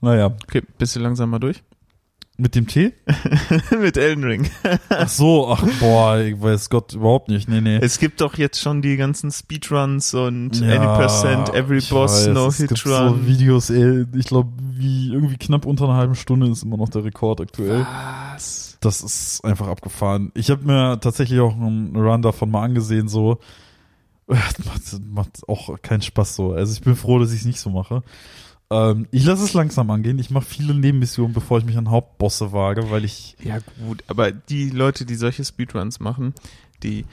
Naja, Okay, bist du langsam mal durch? Mit dem Tee? Mit Elden Ring. Ach so, ach boah, ich weiß Gott überhaupt nicht. Nee, nee. Es gibt doch jetzt schon die ganzen Speedruns und Ja, 80% Every ich Boss, weiß, No es Hit gibt Run. So Videos, ey, ich glaube, wie irgendwie knapp unter einer halben Stunde ist immer noch der Rekord aktuell. Was? Das ist einfach abgefahren. Ich habe mir tatsächlich auch einen Run davon mal angesehen, so. Das macht, macht auch keinen Spaß so. Also ich bin froh, dass ich es nicht so mache. Ähm, ich lasse es langsam angehen. Ich mache viele Nebenmissionen, bevor ich mich an Hauptbosse wage, weil ich. Ja gut, aber die Leute, die solche Speedruns machen, die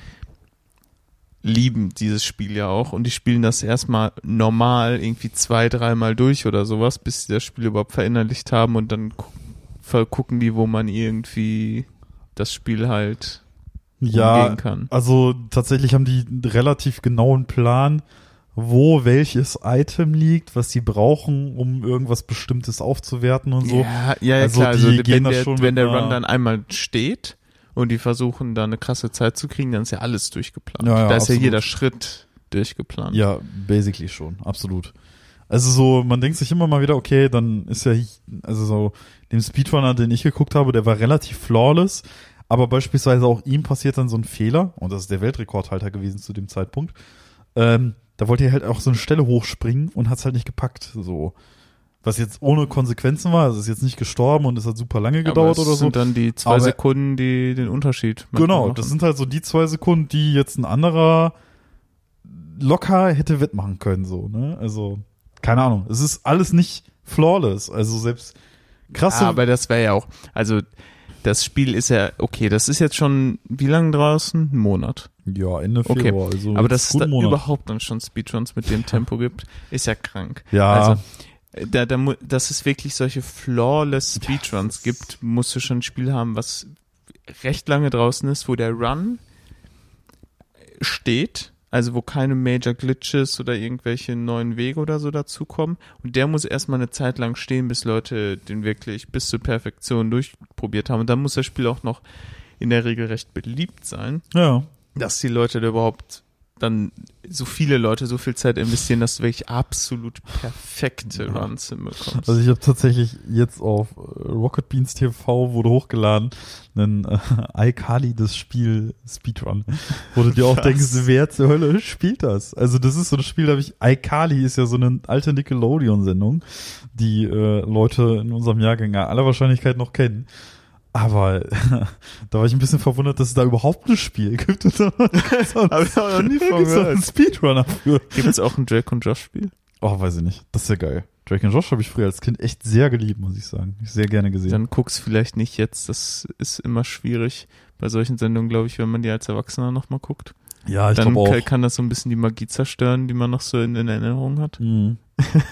lieben dieses Spiel ja auch und die spielen das erstmal normal irgendwie zwei, dreimal durch oder sowas, bis sie das Spiel überhaupt verinnerlicht haben und dann gucken die, wo man irgendwie das Spiel halt Ja, umgehen kann. also tatsächlich haben die einen relativ genauen Plan, wo welches Item liegt, was sie brauchen, um irgendwas Bestimmtes aufzuwerten und so. Ja, ja, ja Also klar. Also wenn der, schon wenn der Run dann einmal steht und die versuchen da eine krasse Zeit zu kriegen, dann ist ja alles durchgeplant. Ja, ja, da ist absolut. ja jeder Schritt durchgeplant. Ja, basically schon, absolut. Also so, man denkt sich immer mal wieder, okay, dann ist ja, also so, dem Speedrunner, den ich geguckt habe, der war relativ flawless, aber beispielsweise auch ihm passiert dann so ein Fehler, und das ist der Weltrekordhalter gewesen zu dem Zeitpunkt, ähm, da wollte er halt auch so eine Stelle hochspringen und hat's halt nicht gepackt, so. Was jetzt ohne Konsequenzen war, also ist jetzt nicht gestorben und es hat super lange gedauert es oder so. sind dann die zwei Aber- Sekunden, die den Unterschied manchmal Genau, machen. das sind halt so die zwei Sekunden, die jetzt ein anderer locker hätte wettmachen können, so, ne? Also, keine Ahnung. Es ist alles nicht flawless. Also selbst krasse. Ja, aber das wäre ja auch, also das Spiel ist ja, okay, das ist jetzt schon, wie lange draußen? Ein Monat. Ja, Ende Okay, Februar. Also Aber dass es da Monat. überhaupt dann schon Speedruns mit dem Tempo gibt, ist ja krank. Ja, Also, da, da, mu- dass es wirklich solche flawless Speedruns gibt, musst du schon ein Spiel haben, was recht lange draußen ist, wo der Run steht, also wo keine Major Glitches oder irgendwelche neuen Wege oder so dazukommen. Und der muss erstmal eine Zeit lang stehen, bis Leute den wirklich bis zur Perfektion durchprobiert haben. Und dann muss das Spiel auch noch in der Regel recht beliebt sein, ja. Dass die Leute da überhaupt dann so viele Leute so viel Zeit investieren, dass du wirklich absolut perfekte Ja. Runs hinbekommst. Also ich habe tatsächlich jetzt auf äh, Rocket Beans TV wurde hochgeladen, einen äh, iCali das Spiel Speedrun, wo du dir auch Was? denkst, wer zur Hölle spielt das? Also das ist so ein Spiel, da habe ich iCali ist ja so eine alte Nickelodeon-Sendung, die äh, Leute in unserem Jahrgang ja aller Wahrscheinlichkeit noch kennen. Aber da war ich ein bisschen verwundert, dass es da überhaupt ein Spiel gibt. Und da gibt's auch- Hab ich auch noch nie von gehört. einen Speedrunner für. Gibt es auch ein Drake und Josh Spiel? Oh, weiß ich nicht. Das ist ja geil. Drake und Josh habe ich früher als Kind echt sehr geliebt, muss ich sagen. Ich sehr gerne gesehen. Dann guck's vielleicht nicht jetzt. Das ist immer schwierig bei solchen Sendungen, glaube ich, wenn man die als Erwachsener nochmal guckt. ja, ich Dann glaube auch. kann, kann das so ein bisschen die Magie zerstören, die man noch so in, in Erinnerung hat. Mhm.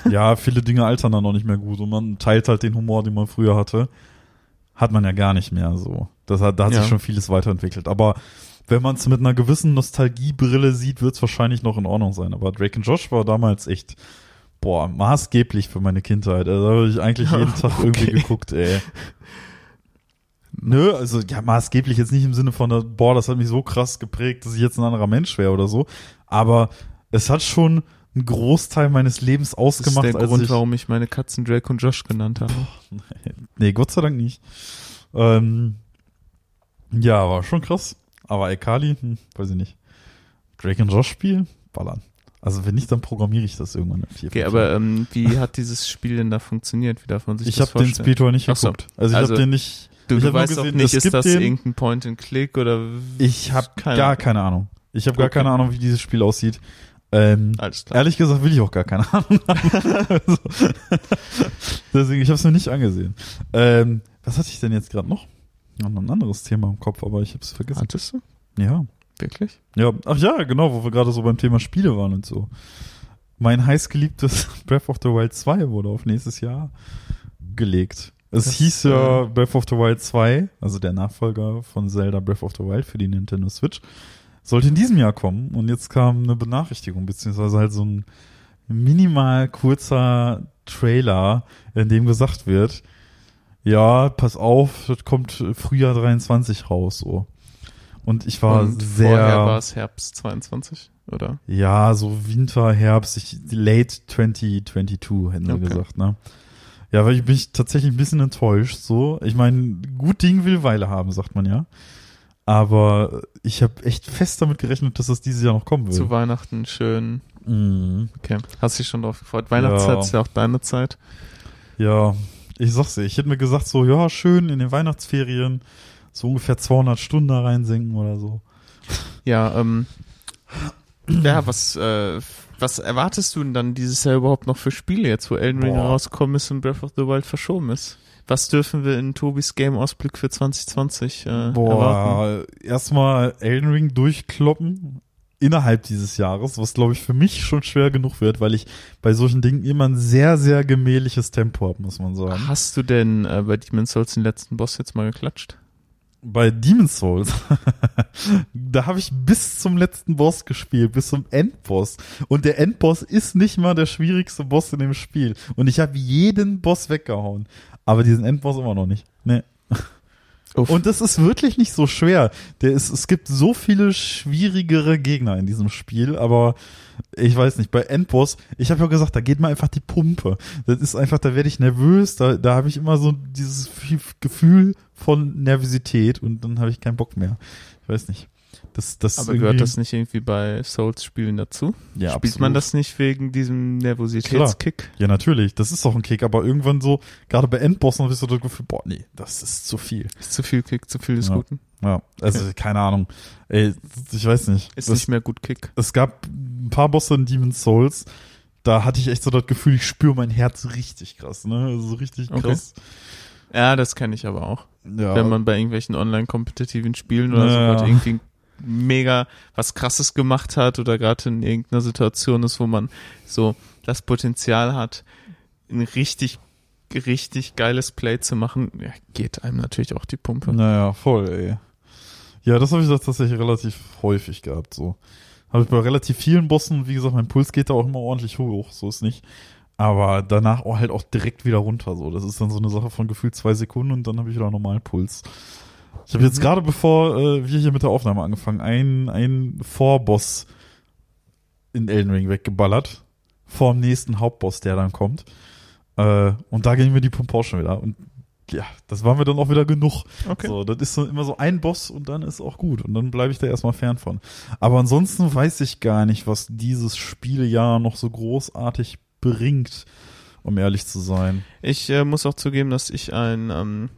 ja, viele Dinge altern dann noch nicht mehr gut und man teilt halt den Humor, den man früher hatte, hat man ja gar nicht mehr so. Das hat, da hat Ja. sich schon vieles weiterentwickelt. Aber wenn man es mit einer gewissen Nostalgiebrille sieht, wird es wahrscheinlich noch in Ordnung sein. Aber Drake and Josh war damals echt, boah, maßgeblich für meine Kindheit. Also da habe ich eigentlich jeden Tag irgendwie Okay. geguckt, ey. Nö, also ja, maßgeblich jetzt nicht im Sinne von, boah, das hat mich so krass geprägt, dass ich jetzt ein anderer Mensch wäre oder so. Aber es hat schon einen Großteil meines Lebens Das ist ausgemacht, der Grund, ich, warum ich meine Katzen Drake und Josh genannt habe. Nee, Gott sei Dank nicht. Ähm, ja, war schon krass. Aber Alkali, hm, weiß ich nicht. Drake and Josh Spiel, ballern. Also wenn nicht, dann programmiere ich das irgendwann in vier Okay, aber ähm, wie hat dieses Spiel denn da funktioniert? Wie darf man sich ich das habe den vorstellen? Speedrun nicht Ach so. geguckt. Also ich Also, habe den nicht. Du, ich du hab weißt auch gesehen, nicht, es ist das den- irgendein Point-and-Click oder Ich habe gar keine Ahnung. Ich habe gar Okay. keine Ahnung, wie dieses Spiel aussieht. Ähm, alles klar. Ehrlich gesagt will ich auch gar keine Ahnung haben. also, deswegen, ich habe es mir nicht angesehen. Ähm, was hatte ich denn jetzt gerade noch? Noch ein anderes Thema im Kopf, aber ich habe es vergessen. Hattest du? Ja. Wirklich? Ja, ach ja, genau, wo wir gerade so beim Thema Spiele waren und so. Mein heißgeliebtes Breath of the Wild 2 wurde auf nächstes Jahr gelegt. Es Das, hieß ja äh, Breath of the Wild 2, also der Nachfolger von Zelda Breath of the Wild für die Nintendo Switch, sollte in diesem Jahr kommen und jetzt kam eine Benachrichtigung, beziehungsweise halt so ein minimal kurzer Trailer, in dem gesagt wird, ja, pass auf, das kommt Frühjahr 23 raus, so. Und ich war Und sehr. vorher war es Herbst 22, oder? Ja, so Winter, Herbst, ich, late 2022 hätten sie Okay. gesagt, ne? Ja, weil ich bin ich tatsächlich ein bisschen enttäuscht, so. Ich meine, gut Ding will Weile haben, sagt man ja. Aber ich habe echt fest damit gerechnet, dass das dieses Jahr noch kommen Zu will. Weihnachten schön. Mhm. Okay. Hast dich schon drauf gefreut? Weihnachtszeit Ja. ist ja auch deine Zeit. Ja, ich sag's dir, ich hätte mir gesagt, so, ja, schön in den Weihnachtsferien, so ungefähr 200 Stunden da reinsenken oder so. Ja, ähm, ja, was, äh, was erwartest du denn dann dieses Jahr überhaupt noch für Spiele jetzt, wo Elden Ring rausgekommen ist und Breath of the Wild verschoben ist? Was dürfen wir in Tobis Game-Ausblick für 2020 äh, erwarten? Boah, erstmal Elden Ring durchkloppen innerhalb dieses Jahres, was glaube ich für mich schon schwer genug wird, weil ich bei solchen Dingen immer ein sehr, sehr gemächliches Tempo habe, muss man sagen. Hast du denn äh, bei Demon's Souls den letzten Boss jetzt mal geklatscht? bei Demon's Souls, da habe ich bis zum letzten Boss gespielt, bis zum Endboss. Und der Endboss ist nicht mal der schwierigste Boss in dem Spiel. Und ich habe jeden Boss weggehauen. Aber diesen Endboss immer noch nicht. Nee. Uff. Und das ist wirklich nicht so schwer. Der ist, es gibt so viele schwierigere Gegner in diesem Spiel, aber ich weiß nicht, bei Endboss, ich habe ja gesagt, da geht mir einfach die Pumpe. Das ist einfach, da werde ich nervös, da, da habe ich immer so dieses Gefühl von Nervosität und dann habe ich keinen Bock mehr. Ich weiß nicht. Das, das Aber gehört das nicht irgendwie bei Souls-Spielen dazu? Ja, Spielt absolut. man das nicht wegen diesem Nervositätskick? Ja, natürlich. Das ist auch ein Kick, aber irgendwann so, gerade bei Endbossen habe ich so das Gefühl, boah, nee, das ist zu viel. Ist zu viel Kick, zu viel des Ja. Guten. Ja, also keine Ahnung. Ey, ich weiß nicht. Ist Das- nicht mehr gut Kick. es gab ein paar Bosse in Demon's Souls, da hatte ich echt so das Gefühl, ich spüre mein Herz richtig krass, ne? Also so richtig Okay. krass. Ja, das kenne ich aber auch. Ja, Wenn man bei irgendwelchen online-kompetitiven Spielen oder so Ja. gerade irgendwie mega was krasses gemacht hat oder gerade in irgendeiner Situation ist, wo man so das Potenzial hat, ein richtig, richtig geiles Play zu machen, ja, geht einem natürlich auch die Pumpe. naja, voll, ey. Ja, das habe ich tatsächlich relativ häufig gehabt, so. Habe ich bei relativ vielen Bossen, wie gesagt, mein Puls geht da auch immer ordentlich hoch, so ist nicht. Aber danach auch halt auch direkt wieder runter, so. Das ist dann so eine Sache von gefühlt zwei Sekunden und dann habe ich wieder normalen Puls. Ich habe jetzt Mhm. gerade, bevor äh, wir hier mit der Aufnahme angefangen, einen, einen Vorboss in Elden Ring weggeballert. Vor dem nächsten Hauptboss, der dann kommt. Äh, und da ging mir die auch schon wieder. Und ja, das war mir dann auch wieder genug. Okay. So, das ist so immer so ein Boss und dann ist auch gut. Und dann bleibe ich da erstmal fern von. Aber ansonsten weiß ich gar nicht, was dieses Spielejahr noch so großartig bringt, um ehrlich zu sein. Ich äh, muss auch zugeben, dass ich ein ähm,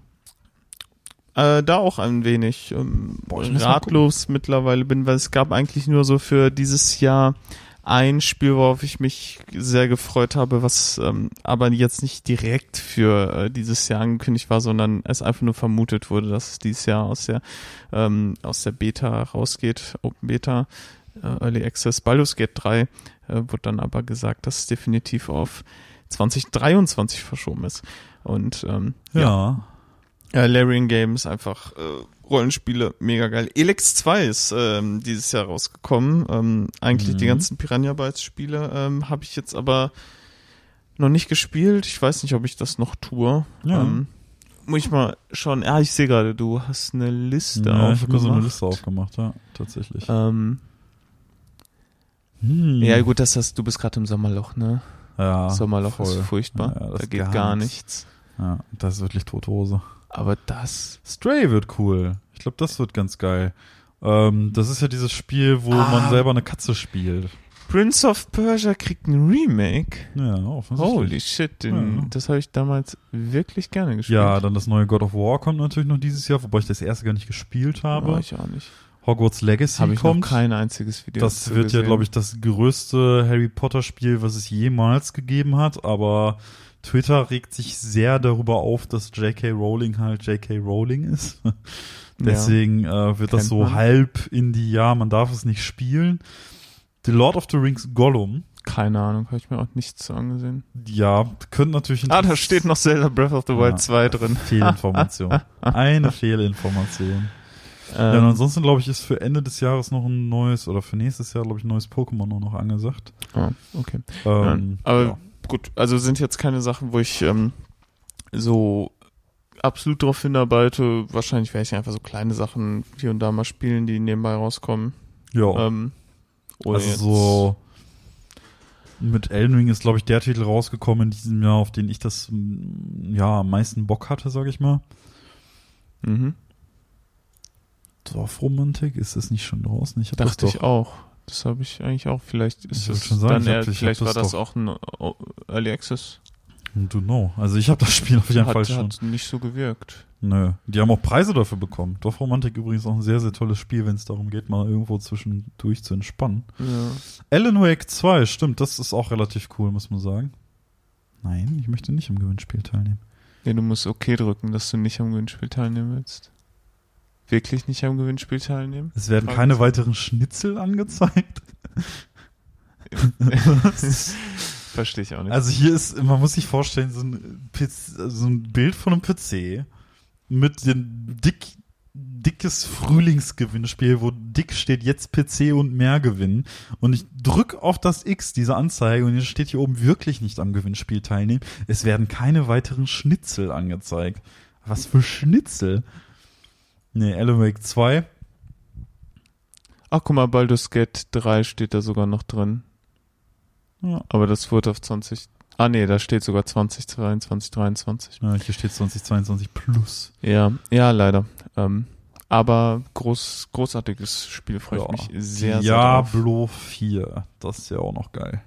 äh, da auch ein wenig ähm, Boah, ratlos mittlerweile bin, weil es gab eigentlich nur so für dieses Jahr ein Spiel, worauf ich mich sehr gefreut habe, was ähm, aber jetzt nicht direkt für äh, dieses Jahr angekündigt war, sondern es einfach nur vermutet wurde, dass es dieses Jahr aus der ähm, aus der Beta rausgeht, Open Beta, äh, Early Access, Baldur's Gate 3, äh, wurde dann aber gesagt, dass es definitiv auf 2023 verschoben ist. Und ähm, ja, äh, Larian Games einfach äh, Rollenspiele mega geil. Elex 2 ist ähm, dieses Jahr rausgekommen. Ähm, eigentlich die Mhm. ganzen Piranha Bytes Spiele ähm, habe ich jetzt aber noch nicht gespielt. Ich weiß nicht, ob ich das noch tue. Ja. Ähm, muss ich mal schauen. Ja, ich sehe gerade, du hast eine Liste Ja, ich habe so eine aufgemacht. Liste aufgemacht, ja, tatsächlich. Ähm, Hm. Ja, gut, das hast, du bist gerade im Sommerloch, ne? Ja, Sommerloch voll. ist furchtbar. Ja, das da geht gar gar nichts. nichts. Ja, das ist wirklich tote Hose. Aber das. Stray wird cool. Ich glaube, das wird ganz geil. Ähm, das ist ja dieses Spiel, wo Ah. man selber eine Katze spielt. Prince of Persia kriegt ein Remake. Ja, offensichtlich. Holy shit, den, Ja. das habe ich damals wirklich gerne gespielt. Ja, dann das neue God of War kommt natürlich noch dieses Jahr, wobei ich das erste gar nicht gespielt habe. Aber ich auch nicht. Hogwarts Legacy Habe ich kommt. noch kein einziges Video das wird ja, gesehen. glaube ich, das größte Harry Potter Spiel, was es jemals gegeben hat, aber Twitter regt sich sehr darüber auf, dass J.K. Rowling halt J.K. Rowling ist. Deswegen äh, wird das so man. halb in die, ja, man darf es nicht spielen. The Lord of the Rings Gollum, Keine Ahnung, habe ich mir auch nichts zu angesehen. ja, könnte natürlich Ah, da steht noch Zelda Breath of the Wild Ja. 2 drin. Fehlinformation. Eine Fehlinformation. Ja, und Ähm, ansonsten, glaube ich, ist für Ende des Jahres noch ein neues, oder für nächstes Jahr, glaube ich, ein neues Pokémon noch, noch angesagt. ah, okay. Ähm, Ja, aber ja. Gut, also sind jetzt keine Sachen, wo ich ähm, so absolut drauf hinarbeite. Wahrscheinlich werde ich einfach so kleine Sachen hier und da mal spielen, die nebenbei rauskommen. ja. Ähm, also so mit Elden Ring ist, glaube ich, der Titel rausgekommen in diesem Jahr, auf den ich das mm, ja am meisten Bock hatte, sage ich mal. Mhm. Dorfromantik, ist das nicht schon draußen? Ich Dachte das ich doch. auch. Das habe ich eigentlich auch. Vielleicht ist es schon sagen, dann hab- eher, vielleicht war das das auch ein oh, Early Access. Du know. Also ich habe das Spiel auf jeden Hat, Fall schon. hat nicht so gewirkt. Nö. Die haben auch Preise dafür bekommen. Dorfromantik übrigens auch ein sehr, sehr tolles Spiel, wenn es darum geht, mal irgendwo zwischendurch zu entspannen. Ja. Alan Wake 2, stimmt, das ist auch relativ cool, muss man sagen. Nein, ich möchte nicht im Gewinnspiel teilnehmen. ja, du musst okay drücken, dass du nicht am Gewinnspiel teilnehmen willst. Wirklich nicht am Gewinnspiel teilnehmen? Es werden keine weiteren Schnitzel angezeigt. Verstehe ich auch nicht. Also hier ist, man muss sich vorstellen, so ein, PC, so ein Bild von einem PC mit den dick dickes Frühlingsgewinnspiel, wo dick steht jetzt PC und mehr gewinnen. Und ich drück auf das X, diese Anzeige, und jetzt steht hier oben wirklich nicht am Gewinnspiel teilnehmen. Es werden keine weiteren Schnitzel angezeigt. Was für Schnitzel? Nee, Alan Wake 2. Ach, guck mal, Baldur's Gate 3 steht da sogar noch drin. Ja. Aber das wurde auf 20. Ah, nee, da steht sogar 2022, 23. Ja, hier steht 2022 plus. Ja, ja, leider. Ähm, aber groß, großartiges Spiel, freue ich Ja. mich sehr, sehr drauf. Diablo 4. Das ist ja auch noch geil.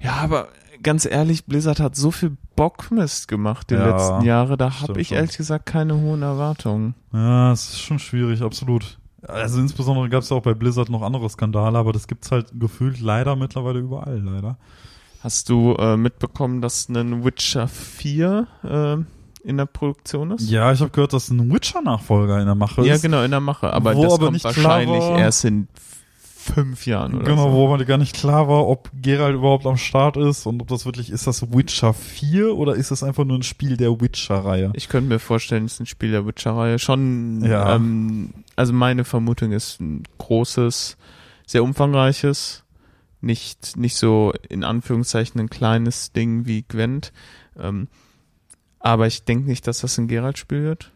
Ja, aber ganz ehrlich, Blizzard hat so viel Bockmist gemacht die Ja, letzten Jahre, da habe ich schon. ehrlich gesagt keine hohen Erwartungen. Ja, es ist schon schwierig, absolut. Also insbesondere gab es ja auch bei Blizzard noch andere Skandale, aber das gibt's halt gefühlt leider mittlerweile überall, leider. Hast du äh, mitbekommen, dass ein Witcher 4 äh, in der Produktion ist? Ja, ich habe gehört, dass ein Witcher-Nachfolger in der Mache Ja, ist. genau, in der Mache. Aber Wo das aber kommt wahrscheinlich erst in fünf Jahren oder Genau, so. wo aber gar nicht klar war, ob Geralt überhaupt am Start ist und ob das wirklich, ist das Witcher 4 oder ist das einfach nur ein Spiel der Witcher-Reihe? Ich könnte mir vorstellen, es ist ein Spiel der Witcher-Reihe. Schon, Ja. ähm, also meine Vermutung ist ein großes, sehr umfangreiches, nicht, nicht so in Anführungszeichen ein kleines Ding wie Gwent. Ähm, aber ich denke nicht, dass das ein Geralt-Spiel wird.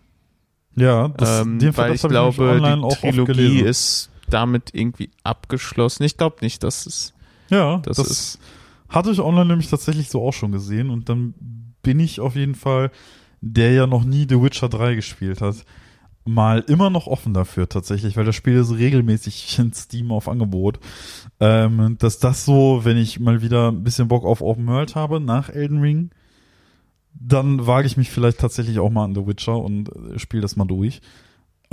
Ja, das, ähm, weil ich glaube, die Trilogie ist damit irgendwie abgeschlossen. Ich glaube nicht, dass es Ja, das das, ist- hatte ich online nämlich tatsächlich so auch schon gesehen und dann bin ich auf jeden Fall, der ja noch nie The Witcher 3 gespielt hat, mal immer noch offen dafür tatsächlich, weil das Spiel ist regelmäßig in Steam auf Angebot, ähm, dass das so, wenn ich mal wieder ein bisschen Bock auf Open World habe nach Elden Ring, dann wage ich mich vielleicht tatsächlich auch mal an The Witcher und äh, spiele das mal durch.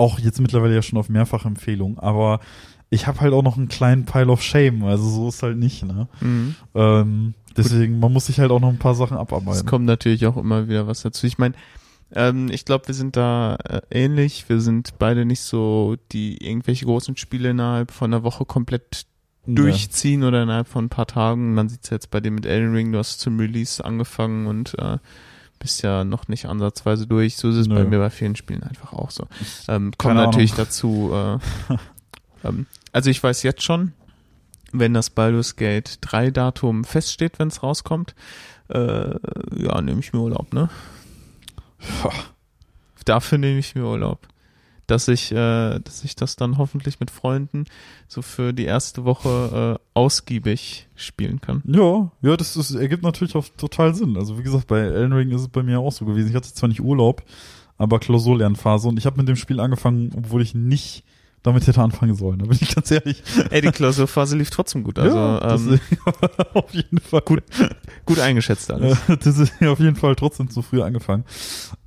Auch jetzt mittlerweile ja schon auf mehrfache Empfehlung, aber ich habe halt auch noch einen kleinen Pile of Shame, also so ist halt nicht, ne? Mhm. Ähm, deswegen, man muss sich halt auch noch ein paar Sachen Es abarbeiten. kommt natürlich auch immer wieder was dazu. Ich meine, ähm, ich glaube, wir sind da äh, ähnlich. Wir sind beide nicht so, die irgendwelche großen Spiele innerhalb von einer Woche komplett durchziehen oder innerhalb von ein paar Tagen. Man sieht es jetzt bei dem mit Elden Ring, du hast zum Release angefangen und äh, bist ja noch nicht ansatzweise durch. So ist es Nö. bei mir bei vielen Spielen einfach auch so. Ähm, kommt keine Ahnung. natürlich dazu. Äh, ähm, also ich weiß jetzt schon, wenn das Baldur's Gate 3 Datum feststeht, wenn es rauskommt, äh, ja, nehme ich mir Urlaub, ne? Dafür nehme ich mir Urlaub. Dass ich, äh, dass ich das dann hoffentlich mit Freunden so für die erste Woche äh, ausgiebig spielen kann. Ja, ja, das, das ergibt natürlich auch total Sinn. Also wie gesagt, bei Elden Ring ist es bei mir auch so gewesen. Ich hatte zwar nicht Urlaub, aber Klausurlernphase und ich habe mit dem Spiel angefangen, obwohl ich nicht damit hätte anfangen sollen. Da bin ich ganz ehrlich. Ey, die Klausurphase lief trotzdem gut. Also ja, ähm, auf jeden Fall. gut, gut eingeschätzt alles. Äh, das ist ja auf jeden Fall trotzdem zu früh angefangen.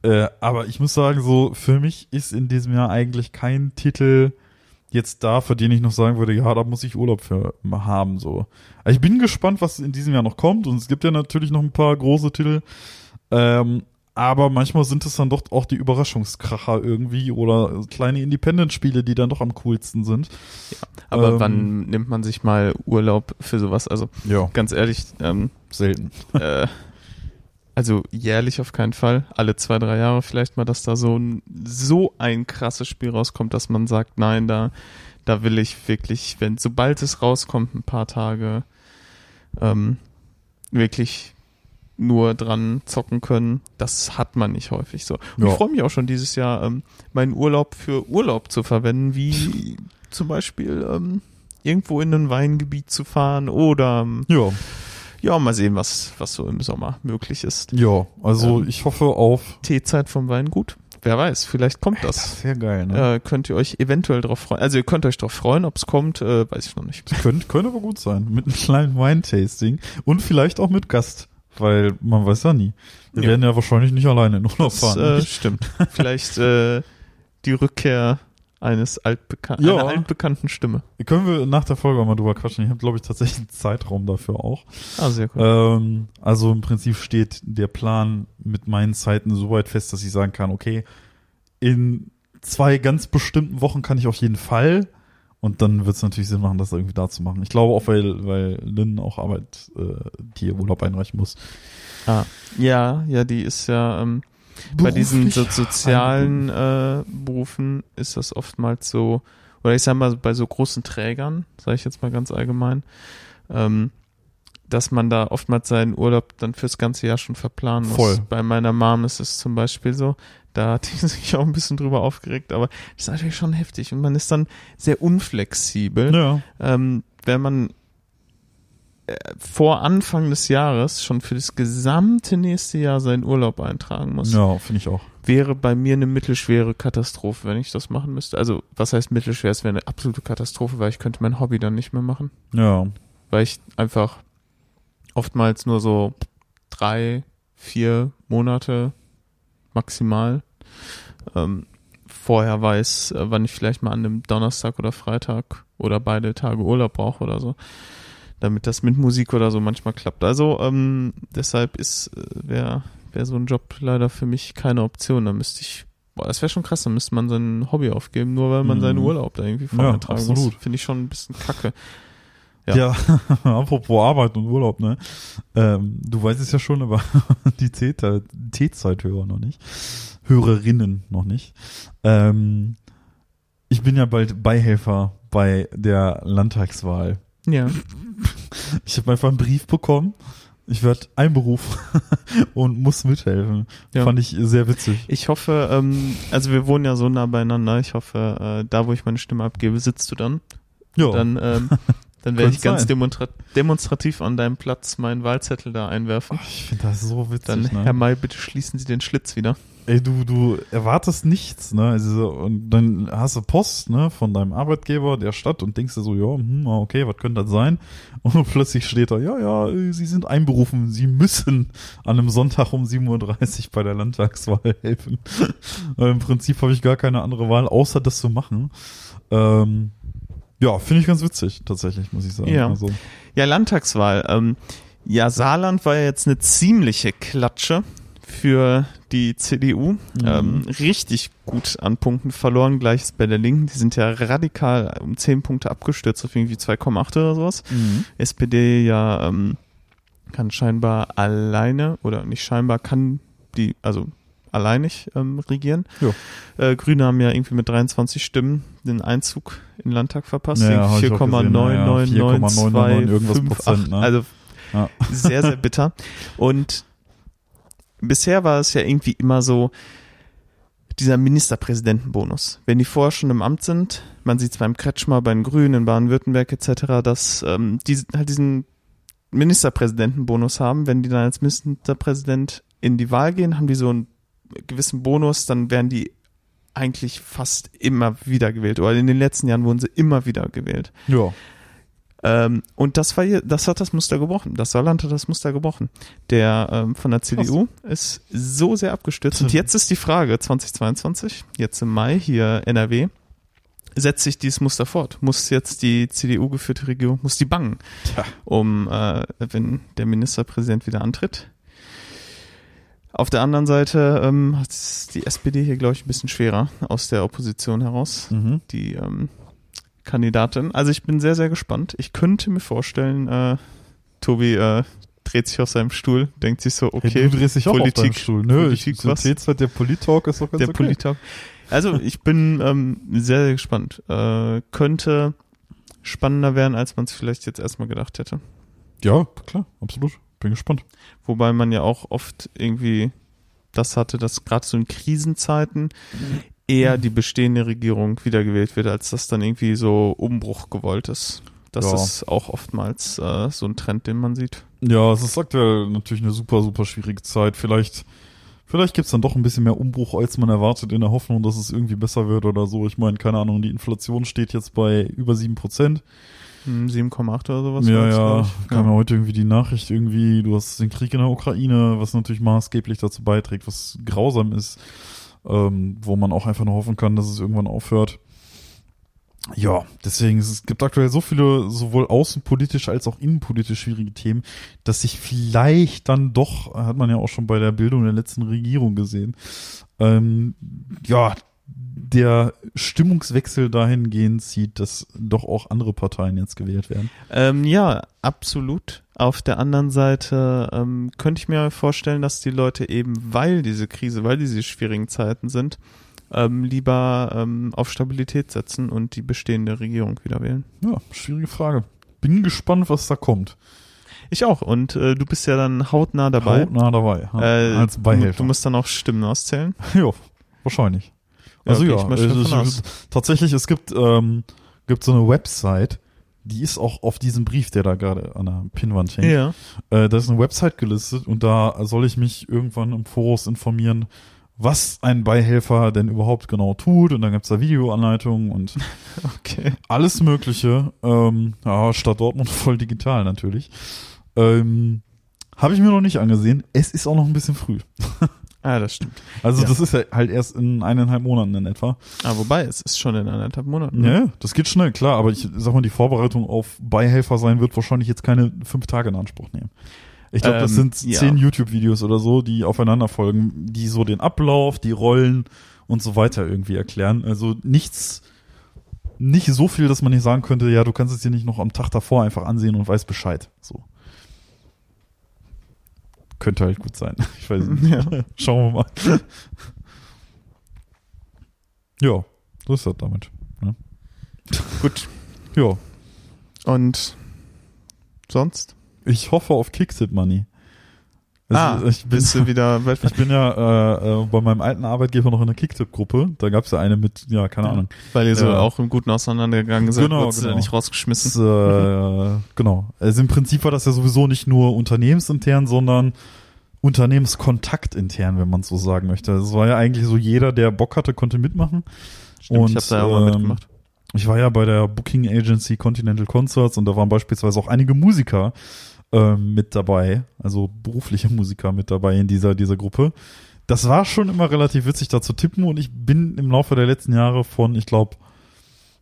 Äh, aber ich muss sagen, so für mich ist in diesem Jahr eigentlich kein Titel jetzt da, für den ich noch sagen würde, ja, da muss ich Urlaub für haben. So, also ich bin gespannt, was in diesem Jahr noch kommt. Und es gibt ja natürlich noch ein paar große Titel. Ähm, aber manchmal sind es dann doch auch die Überraschungskracher irgendwie oder kleine Independent-Spiele, die dann doch am coolsten sind. Aber ähm, wann nimmt man sich mal Urlaub für sowas? Also Ja, ganz ehrlich, ähm, selten. äh, also jährlich auf keinen Fall. Alle zwei, drei Jahre vielleicht mal, dass da so ein, so ein krasses Spiel rauskommt, dass man sagt, nein, da, da will ich wirklich, wenn, sobald es rauskommt, ein paar Tage, ähm, wirklich nur dran zocken können. Das hat man nicht häufig so. Und Ja. ich freue mich auch schon dieses Jahr, ähm, meinen Urlaub für Urlaub zu verwenden, wie zum Beispiel ähm, irgendwo in ein Weingebiet zu fahren oder ähm, Ja, ja, mal sehen, was, was so im Sommer möglich ist. ja. Also Ähm, ich hoffe auf. Teezeit vom Weingut. Wer weiß, vielleicht kommt das. Sehr geil, ne? Äh, könnt ihr euch eventuell drauf freuen. Also ihr könnt euch drauf freuen, ob es kommt, äh, weiß ich noch nicht. Könnte, könnte aber gut sein. Mit einem kleinen Wine-Tasting und vielleicht auch mit Gast. Weil man weiß ja nie. Wir Ja. werden ja wahrscheinlich nicht alleine in Urlaub Das fahren. äh, stimmt. vielleicht äh, die Rückkehr eines altbekan Ja. einer altbekannten Stimme. Können wir nach der Folge mal drüber quatschen. Ich habe, glaube ich, tatsächlich einen Zeitraum dafür auch. Ah, sehr cool. Ähm, also im Prinzip steht der Plan mit meinen Zeiten so weit fest, dass ich sagen kann, okay, in zwei ganz bestimmten Wochen kann ich auf jeden Fall. Und dann wird es natürlich Sinn machen, das irgendwie da zu machen. Ich glaube auch, weil, weil Lynn auch Arbeit, äh, die ihr Urlaub einreichen muss. Ah, ja, ja, die ist ja, ähm, bei diesen so, sozialen äh, Berufen ist das oftmals so, oder ich sag mal, bei so großen Trägern, sage ich jetzt mal ganz allgemein, ähm, dass man da oftmals seinen Urlaub dann fürs ganze Jahr schon verplanen muss. Voll. Bei meiner Mom ist es zum Beispiel so, da hat die sich auch ein bisschen drüber aufgeregt, aber das ist natürlich schon heftig und man ist dann sehr unflexibel Ja. ähm, wenn man äh, vor Anfang des Jahres schon für das gesamte nächste Jahr seinen Urlaub eintragen muss, Ja, finde ich auch. wäre bei mir eine mittelschwere Katastrophe, wenn ich das machen müsste. Also, was heißt mittelschwer? Es wäre eine absolute Katastrophe, weil ich könnte mein Hobby dann nicht mehr machen. Ja. Weil ich einfach oftmals nur so drei, vier Monate maximal ähm, vorher weiß, äh, wann ich vielleicht mal an einem Donnerstag oder Freitag oder beide Tage Urlaub brauche oder so. Damit das mit Musik oder so manchmal klappt. Also ähm, deshalb ist äh, wäre wär so ein Job leider für mich keine Option. Da müsste ich, boah, das wäre schon krass, da müsste man sein Hobby aufgeben, nur weil man Mhm. seinen Urlaub da irgendwie vorher Ja, tragen absolut. muss. Finde ich schon ein bisschen kacke. Ja. Ja, apropos Arbeit und Urlaub, ne? Ähm, du weißt es ja schon, aber die T-Zeithörer noch nicht. Hörerinnen noch nicht. Ähm, ich bin ja bald Beihelfer bei der Landtagswahl. Ja. Ich habe einfach einen Brief bekommen. Ich werde einberufen und muss mithelfen. Ja. Fand ich sehr witzig. Ich hoffe, ähm, also wir wohnen ja so nah beieinander. Ich hoffe, äh, da wo ich meine Stimme abgebe, sitzt du dann. Ja, Dann, ähm, dann werde ich ganz sein. demonstra demonstrativ an deinem Platz meinen Wahlzettel da einwerfen. ich finde das so witzig. Dann, ne? Herr May, bitte schließen Sie den Schlitz wieder. Ey, du, du erwartest nichts, ne? Also, und dann hast du Post, ne, von deinem Arbeitgeber der Stadt und denkst dir so, ja, hm, okay, was könnte das sein? Und plötzlich steht da, ja, ja, Sie sind einberufen, Sie müssen an einem Sonntag um 7.30 Uhr bei der Landtagswahl helfen. Im Prinzip habe ich gar keine andere Wahl, außer das zu machen. Ähm, ja, finde ich ganz witzig, tatsächlich, muss ich sagen. Ja. Also, Ja, Landtagswahl. Ähm, ja, Saarland war ja jetzt eine ziemliche Klatsche für die CDU. Mhm. Ähm, richtig gut an Punkten verloren, gleich ist bei der Linken. Die sind ja radikal um 10 Punkte abgestürzt auf irgendwie 2,8 oder sowas. SPD ja ähm, kann scheinbar alleine oder nicht scheinbar kann die also alleinig ähm, regieren. Äh, Grüne haben ja irgendwie mit 23 Stimmen den Einzug in den Landtag verpasst. Ja, hab ich auch gesehen, ja, ja. 4,999 irgendwas Prozent, ne? Also Ja. sehr, sehr bitter. Und bisher war es ja irgendwie immer so, dieser Ministerpräsidentenbonus. Wenn die vorher schon im Amt sind, man sieht es beim Kretschmer, bei den Grünen, in Baden-Württemberg etc., dass ähm, die halt diesen Ministerpräsidentenbonus haben. Wenn die dann als Ministerpräsident in die Wahl gehen, haben die so einen gewissen Bonus, dann werden die eigentlich fast immer wieder gewählt. Oder in den letzten Jahren wurden sie immer wieder gewählt. ja. Ähm, und das war hier, das hat das Muster gebrochen. Das Saarland hat das Muster gebrochen. Der ähm, von der CDU ist so sehr abgestürzt. Und jetzt ist die Frage, 2022, jetzt im Mai hier NRW, setzt sich dieses Muster fort? Muss jetzt die CDU geführte Regierung, muss die bangen, Tja. um, äh, wenn der Ministerpräsident wieder antritt? Auf der anderen Seite ähm, hat es die SPD hier, glaube ich, ein bisschen schwerer aus der Opposition heraus Mhm. die ähm, Kandidatin. Also ich bin sehr, sehr gespannt. Ich könnte mir vorstellen, äh, Tobi äh, dreht sich auf seinem Stuhl, denkt sich so, okay, hey, du drehst dich auch auf deinen Politik, Stuhl. Nö, Politik, ich was? T-Zeit, der Polit-Talk ist doch ganz der okay. Politik. Also ich bin ähm, sehr, sehr gespannt. Äh, könnte spannender werden, als man es vielleicht jetzt erstmal gedacht hätte. Ja, klar, absolut. Bin gespannt. Wobei man ja auch oft irgendwie das hatte, dass gerade so in Krisenzeiten eher die bestehende Regierung wiedergewählt wird, als dass dann irgendwie so Umbruch gewollt ist. Das Ja. ist auch oftmals äh, so ein Trend, den man sieht. Ja, es ist aktuell natürlich eine super, super schwierige Zeit. Vielleicht, vielleicht gibt's dann doch ein bisschen mehr Umbruch, als man erwartet, in der Hoffnung, dass es irgendwie besser wird oder so. Ich meine, keine Ahnung, die Inflation steht jetzt bei über sieben Prozent. Hm, 7,8 oder sowas. Ja, ja, kam ja heute irgendwie die Nachricht irgendwie, du hast den Krieg in der Ukraine, was natürlich maßgeblich dazu beiträgt, was grausam ist, ähm, wo man auch einfach nur hoffen kann, dass es irgendwann aufhört. Ja, deswegen, es gibt aktuell so viele, sowohl außenpolitisch als auch innenpolitisch schwierige Themen, dass sich vielleicht dann doch, hat man ja auch schon bei der Bildung der letzten Regierung gesehen, ähm, ja, der Stimmungswechsel dahingehend zieht, dass doch auch andere Parteien jetzt gewählt werden. Ähm, ja, absolut. Auf der anderen Seite ähm, könnte ich mir vorstellen, dass die Leute eben, weil diese Krise, weil diese schwierigen Zeiten sind, ähm, lieber ähm, auf Stabilität setzen und die bestehende Regierung wieder wählen. Ja, schwierige Frage. Bin gespannt, was da kommt. Ich auch. Und äh, du bist ja dann hautnah dabei. Hautnah dabei. Ja, Äh, als Beihilfe. du musst dann auch Stimmen auszählen. ja, wahrscheinlich. Also ja, ich mal es es tatsächlich, es gibt, ähm, gibt so eine Website, die ist auch auf diesem Brief, der da gerade an der Pinnwand hängt. Ja. Äh, da ist eine Website gelistet und da soll ich mich irgendwann im Voraus informieren, was ein Beihelfer denn überhaupt genau tut. Und dann gibt's da Videoanleitungen und Okay. alles Mögliche. Ähm, ja, Stadt Dortmund voll digital natürlich. Ähm, Habe ich mir noch nicht angesehen. Es ist auch noch ein bisschen früh. Ah, das stimmt. Also Ja. das ist ja halt erst in eineinhalb Monaten in etwa. Ah, wobei, es ist schon in anderthalb Monaten. ne? Ja, ja, das geht schnell, klar. Aber ich sag mal, die Vorbereitung auf Beihelfer sein wird wahrscheinlich jetzt keine fünf Tage in Anspruch nehmen. Ich glaube, das Ähm, sind ja. zehn YouTube-Videos oder so, die aufeinander folgen, die so den Ablauf, die Rollen und so weiter irgendwie erklären. Also nichts, nicht so viel, dass man nicht sagen könnte, ja, du kannst es dir nicht noch am Tag davor einfach ansehen und weißt Bescheid. So. Könnte halt gut sein. Ich weiß nicht. Ja. Schauen wir mal. ja, so ist das damit. Ne? Gut. Ja, Und sonst? ich hoffe auf Kicksit Money. Ah, ich bin, bist du wieder ich bin ja äh, äh, bei meinem alten Arbeitgeber noch in der Kicktipp-Gruppe. Da gab's ja eine mit, ja, keine Ahnung. Weil ihr so Ja. auch im Guten auseinandergegangen seid, Genau, genau. nicht rausgeschmissen. Das, äh, genau. Also im Prinzip war das ja sowieso nicht nur unternehmensintern, sondern Unternehmenskontakt-intern, wenn man so sagen möchte. Es war ja eigentlich so, jeder, der Bock hatte, konnte mitmachen. Stimmt, Und, ich habe da ja auch mal ähm, mitgemacht. Ich war ja bei der Booking Agency Continental Concerts und da waren beispielsweise auch einige Musiker ähm, mit dabei, also berufliche Musiker mit dabei in dieser, dieser Gruppe. Das war schon immer relativ witzig da zu tippen und ich bin im Laufe der letzten Jahre von, ich glaube,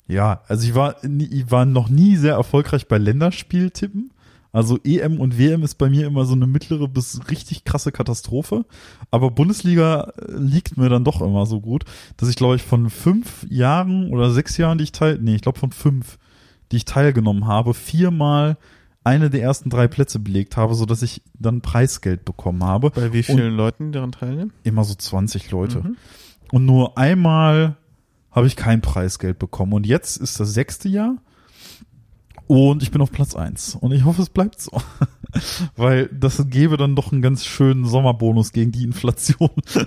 ja, also ich war, ich war noch nie sehr erfolgreich bei Länderspieltippen. Also EM und WM ist bei mir immer so eine mittlere bis richtig krasse Katastrophe. Aber Bundesliga äh, liegt mir dann doch immer so gut, dass ich glaube ich von fünf Jahren oder sechs Jahren, die ich teil, nee, ich glaube von fünf, die ich teilgenommen habe, viermal eine der ersten drei Plätze belegt habe, so dass ich dann Preisgeld bekommen habe. Bei wie vielen Leuten die daran teilnehmen? Immer so 20 Leute. Mhm. Und nur einmal habe ich kein Preisgeld bekommen. Und jetzt ist das sechste Jahr. Und ich bin auf Platz eins Und ich hoffe, es bleibt so. Weil das gäbe dann doch einen ganz schönen Sommerbonus gegen die Inflation.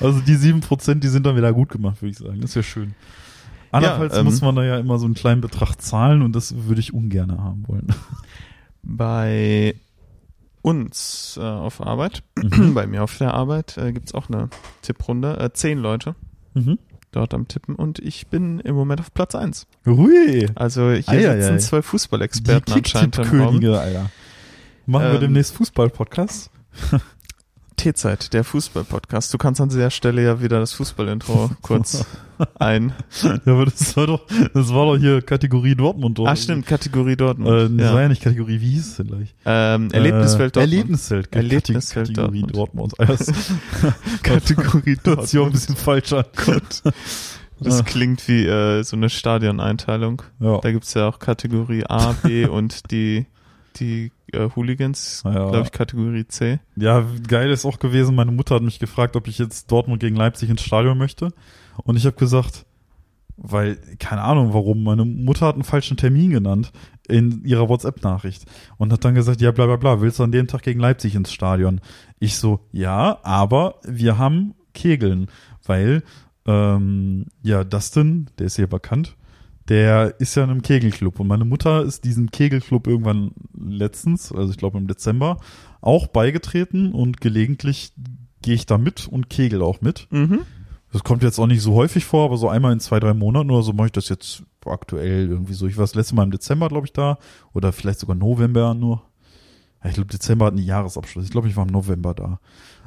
also die sieben Prozent, die sind dann wieder gut gemacht, würde ich sagen. Das ist ja schön. Andernfalls ähm, muss man da ja immer so einen kleinen Betrag zahlen und das würde ich ungern haben wollen. Bei uns äh, auf Arbeit, Mhm. bei mir auf der Arbeit, äh, gibt's auch eine Tipprunde. Äh, zehn Leute Mhm. dort am Tippen und ich bin im Moment auf Platz eins. Hui. Also hier Eieiei. sitzen zwei Fußballexperten anscheinend. Kicktipp-Könige, Alter. Machen wir Ähm, demnächst Fußball-Podcast? T-Zeit, der Fußball-Podcast. Du kannst an dieser Stelle ja wieder das Fußball-Intro kurz ein. Ja, aber das war doch, das war doch hier Kategorie Dortmund. Doch. Ah, stimmt, Kategorie Dortmund. Äh, das war ja. ja nicht Kategorie, wie hieß es denn gleich? ähm, Erlebniswelt äh, Dortmund. Erlebniswelt. Erlebniswelt Kategorie Dortmund. Dortmund. Das Kategorie hört sich auch ein Dortmund. bisschen falsch an. Gott. Das Ja. klingt wie äh, so eine Stadioneinteilung. Ja. Da gibt's ja auch Kategorie A, B und die, die äh, Hooligans, Ja. glaube ich, Kategorie C. ja, geil ist auch gewesen, meine Mutter hat mich gefragt, ob ich jetzt Dortmund gegen Leipzig ins Stadion möchte. Und ich habe gesagt, weil, keine Ahnung warum, meine Mutter hat einen falschen Termin genannt in ihrer WhatsApp-Nachricht und hat dann gesagt, ja, bla bla bla, willst du an dem Tag gegen Leipzig ins Stadion? Ich so, ja, aber wir haben Kegeln, weil, ähm, ja, Dustin, der ist hier bekannt, der ist ja in einem Kegelclub und meine Mutter ist diesem Kegelclub irgendwann letztens, also ich glaube im Dezember, auch beigetreten und gelegentlich gehe ich da mit und kegel auch mit. Mhm. Das kommt jetzt auch nicht so häufig vor, aber so einmal in zwei, drei Monaten oder so mache ich das jetzt aktuell irgendwie so. Ich war das letzte Mal im Dezember, glaube ich, da. Oder vielleicht sogar November nur. Ich glaube, Dezember hat einen Jahresabschluss. Ich glaube, ich war im November da.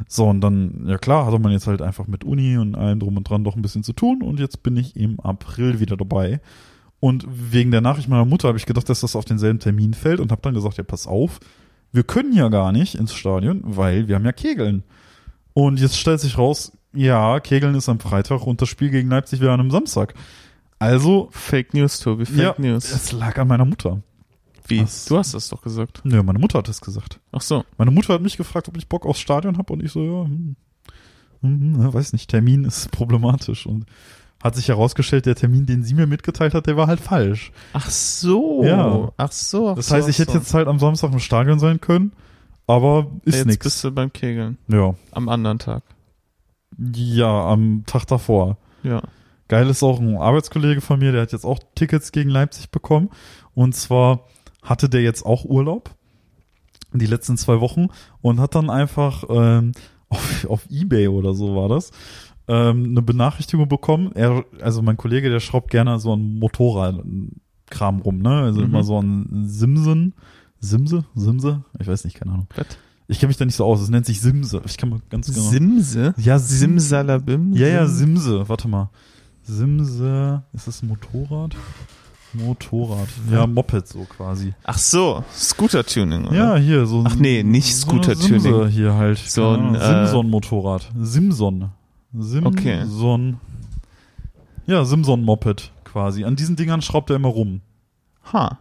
So, und dann, ja klar, hatte man jetzt halt einfach mit Uni und allem drum und dran doch ein bisschen zu tun. Und jetzt bin ich im April wieder dabei. Und wegen der Nachricht meiner Mutter habe ich gedacht, dass das auf denselben Termin fällt und habe dann gesagt, ja, pass auf, wir können ja gar nicht ins Stadion, weil wir haben ja Kegeln. Und jetzt stellt sich raus, Ja, Kegeln ist am Freitag und das Spiel gegen Leipzig wäre an einem Samstag. Also, Fake News, Tobi, Fake ja, News. es lag an meiner Mutter. Wie? Was? Du hast das doch gesagt. Ja, meine Mutter hat es gesagt. Ach so. Meine Mutter hat mich gefragt, ob ich Bock aufs Stadion habe und ich so, ja, hm, hm, hm, weiß nicht, Termin ist problematisch und hat sich herausgestellt, der Termin, den sie mir mitgeteilt hat, der war halt falsch. Ach so. Ja. Ach so. Ach Das heißt, ich hätte so. jetzt halt am Samstag im Stadion sein können, aber ist Jetzt nix. bist du beim Kegeln. Ja. Am anderen Tag. Ja, am Tag davor. Ja. Geil ist auch ein Arbeitskollege von mir, der hat jetzt auch Tickets gegen Leipzig bekommen. Und zwar hatte der jetzt auch Urlaub die letzten zwei Wochen und hat dann einfach ähm, auf, auf Ebay oder so war das ähm, eine Benachrichtigung bekommen. Er, also mein Kollege, der schraubt gerne so ein Motorradkram rum, ne? Also Mhm. immer so ein Simsen, Simse, Simse, ich weiß nicht, keine Ahnung. Was? Ich kenne mich da nicht so aus. Es nennt sich Simse. Ich kann mal ganz genau. Simse? ja, Sim Simsalabim? ja, ja, Sim- Simse. Warte mal. Simse. Ist das ein Motorrad? Motorrad. Ja, Moped so quasi. Ach so, Scooter-Tuning, oder? Ja, hier so ein. Ach nee, nicht so Scooter-Tuning. Simse hier halt. So ein, äh, Simson-Motorrad. Simson. Simson. Okay. Ja, Simson-Moped quasi. An diesen Dingern schraubt er immer rum. Ha.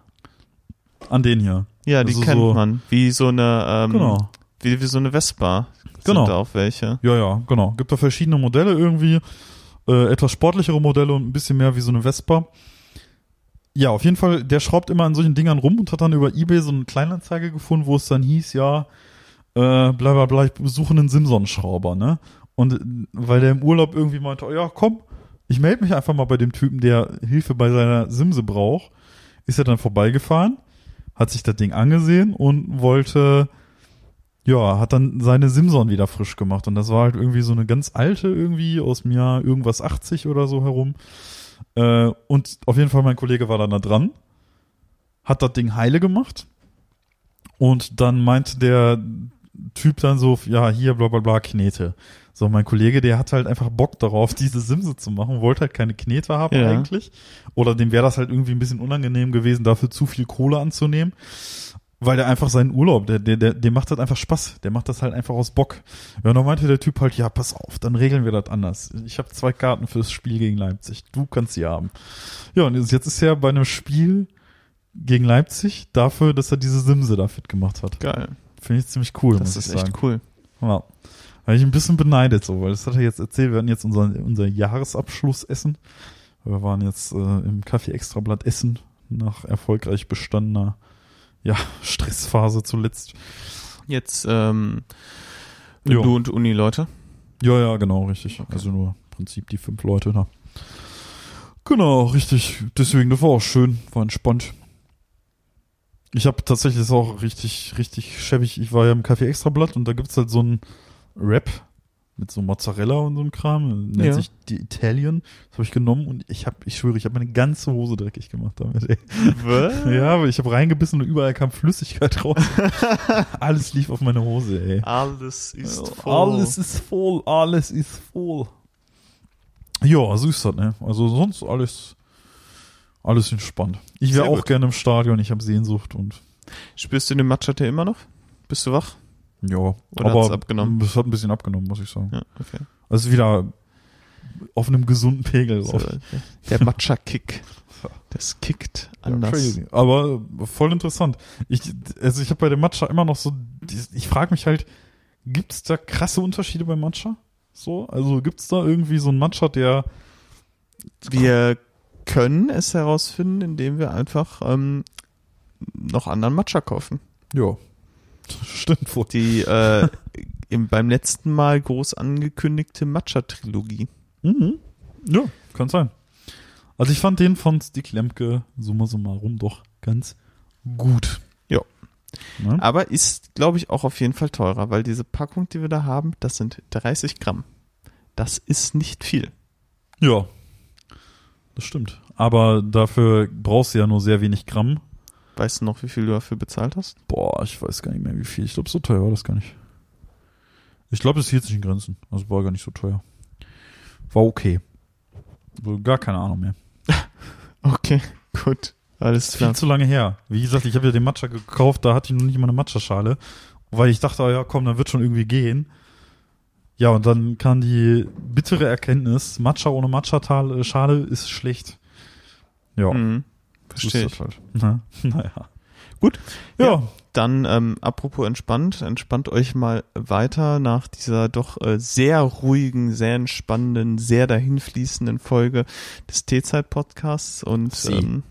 An den hier. Ja, die Also kennt so- man. Wie so eine, ähm, Genau. wie, wie so eine Vespa. Genau. Sind da auch welche. Ja, ja, genau. Gibt da verschiedene Modelle irgendwie. Äh, etwas sportlichere Modelle und ein bisschen mehr wie so eine Vespa. Ja, auf jeden Fall, der schraubt immer an solchen Dingern rum und hat dann über Ebay so eine Kleinanzeige gefunden, wo es dann hieß, ja, äh, bla bla bla, ich besuche einen Simson-Schrauber, ne? Und weil der im Urlaub irgendwie meinte, oh, ja, komm, ich melde mich einfach mal bei dem Typen, der Hilfe bei seiner Simse braucht, ist er dann vorbeigefahren, hat sich das Ding angesehen und wollte ja, hat dann seine Simson wieder frisch gemacht. Und das war halt irgendwie so eine ganz alte irgendwie aus dem Jahr irgendwas 80 oder so herum. Äh, und auf jeden Fall mein Kollege war dann da dran, hat das Ding heile gemacht. Und dann meinte der Typ dann so, ja, hier bla bla bla, Knete. So, mein Kollege, der hat halt einfach Bock darauf, diese Simse zu machen, wollte halt keine Knete haben Ja. eigentlich. Oder dem wäre das halt irgendwie ein bisschen unangenehm gewesen, dafür zu viel Kohle anzunehmen. Weil der einfach seinen Urlaub, der, der, der, dem macht das einfach Spaß. Der macht das halt einfach aus Bock. Ja, dann meinte der Typ halt, ja, pass auf, dann regeln wir das anders. Ich habe zwei Karten fürs Spiel gegen Leipzig. Du kannst sie haben. Ja, und jetzt ist er bei einem Spiel gegen Leipzig dafür, dass er diese Simse da fit gemacht hat. Geil. Finde ich ziemlich cool, Das ist echt sagen. cool. Ja. Habe ich ein bisschen beneidet so, weil das hat er jetzt erzählt. Wir hatten jetzt unser, unser Jahresabschlussessen. Wir waren jetzt äh, im Kaffee Extrablatt Essen nach erfolgreich bestandener ja, Stressphase zuletzt. Jetzt, ähm, Jo. du und Uni-Leute. Ja, ja, genau, richtig. Also nur im Prinzip die fünf Leute da. Genau, richtig. Deswegen, das war auch schön, war entspannt. Ich habe tatsächlich das ist auch richtig, richtig schäbig. Ich war ja im Café Extrablatt und da gibt's halt so ein Rap mit so Mozzarella und so einem Kram. Nennt Ja. sich die Italien. Das habe ich genommen und ich habe, ich schwöre, ich habe meine ganze Hose dreckig gemacht damit. Ey. Was? Ja, aber ich habe reingebissen und überall kam Flüssigkeit raus. Alles lief auf meine Hose, ey. Alles ist voll. Alles ist voll, alles ist voll. Ja, ist das, ne? Also sonst alles, alles entspannt. Ich wäre auch gerne im Stadion, ich habe Sehnsucht und Spürst du den Matcha-Tee immer noch? Bist du wach? ja, Oder aber abgenommen? es hat ein bisschen abgenommen, muss ich sagen. Ja, okay. Also wieder auf einem gesunden Pegel So, der Matcha-Kick. Das kickt Ja, anders. crazy. Aber voll interessant. Ich, also ich habe bei dem Matcha immer noch so, ich frage mich halt, gibt's da krasse Unterschiede beim Matcha? So, also gibt's da irgendwie so einen Matcha, der Wir können es herausfinden, indem wir einfach ähm, noch anderen Matcha kaufen. Ja. Stimmt wohl. Die äh, im, beim letzten Mal groß angekündigte Matcha-Trilogie. Mhm. Ja, kann sein. Also ich fand den von Stick Lemke summa summarum doch ganz gut. Ja. Ne? Aber ist, glaube ich, auch auf jeden Fall teurer, weil diese Packung, die wir da haben, das sind 30 Gramm. Das ist nicht viel. Ja. Das stimmt. Aber dafür brauchst du ja nur sehr wenig Gramm. Weißt du noch, wie viel du dafür bezahlt hast? Boah, ich weiß gar nicht mehr wie viel. Ich glaube, so teuer war das gar nicht. Ich glaube, es hielt sich in Grenzen. Also war gar nicht so teuer. War okay. Also gar keine Ahnung mehr. Okay, gut. Alles Viel zu lange her. Wie gesagt, ich habe ja den Matcha gekauft, da hatte ich noch nicht mal eine Matcha-Schale. Weil ich dachte, oh ja, komm, dann wird schon irgendwie gehen. Ja, und dann kann die bittere Erkenntnis, Matcha ohne Matcha-Schale ist schlecht. Ja, Mhm. Verstehe ich. das halt. Na, naja. Gut. Ja, Ja. Dann, ähm, apropos entspannt, entspannt euch mal weiter nach dieser doch äh, sehr ruhigen, sehr entspannenden, sehr dahinfließenden Folge des T-Zeit-Podcasts und Sie. ähm,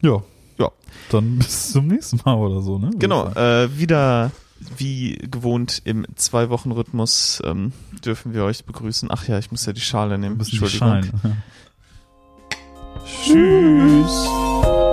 ja. Ja. Dann bis zum nächsten Mal oder so, ne? Genau, äh, wieder wie gewohnt im Zwei-Wochen-Rhythmus ähm, dürfen wir euch begrüßen. Ach ja, ich muss ja die Schale nehmen. die Entschuldigung. Schalen. Tschüss.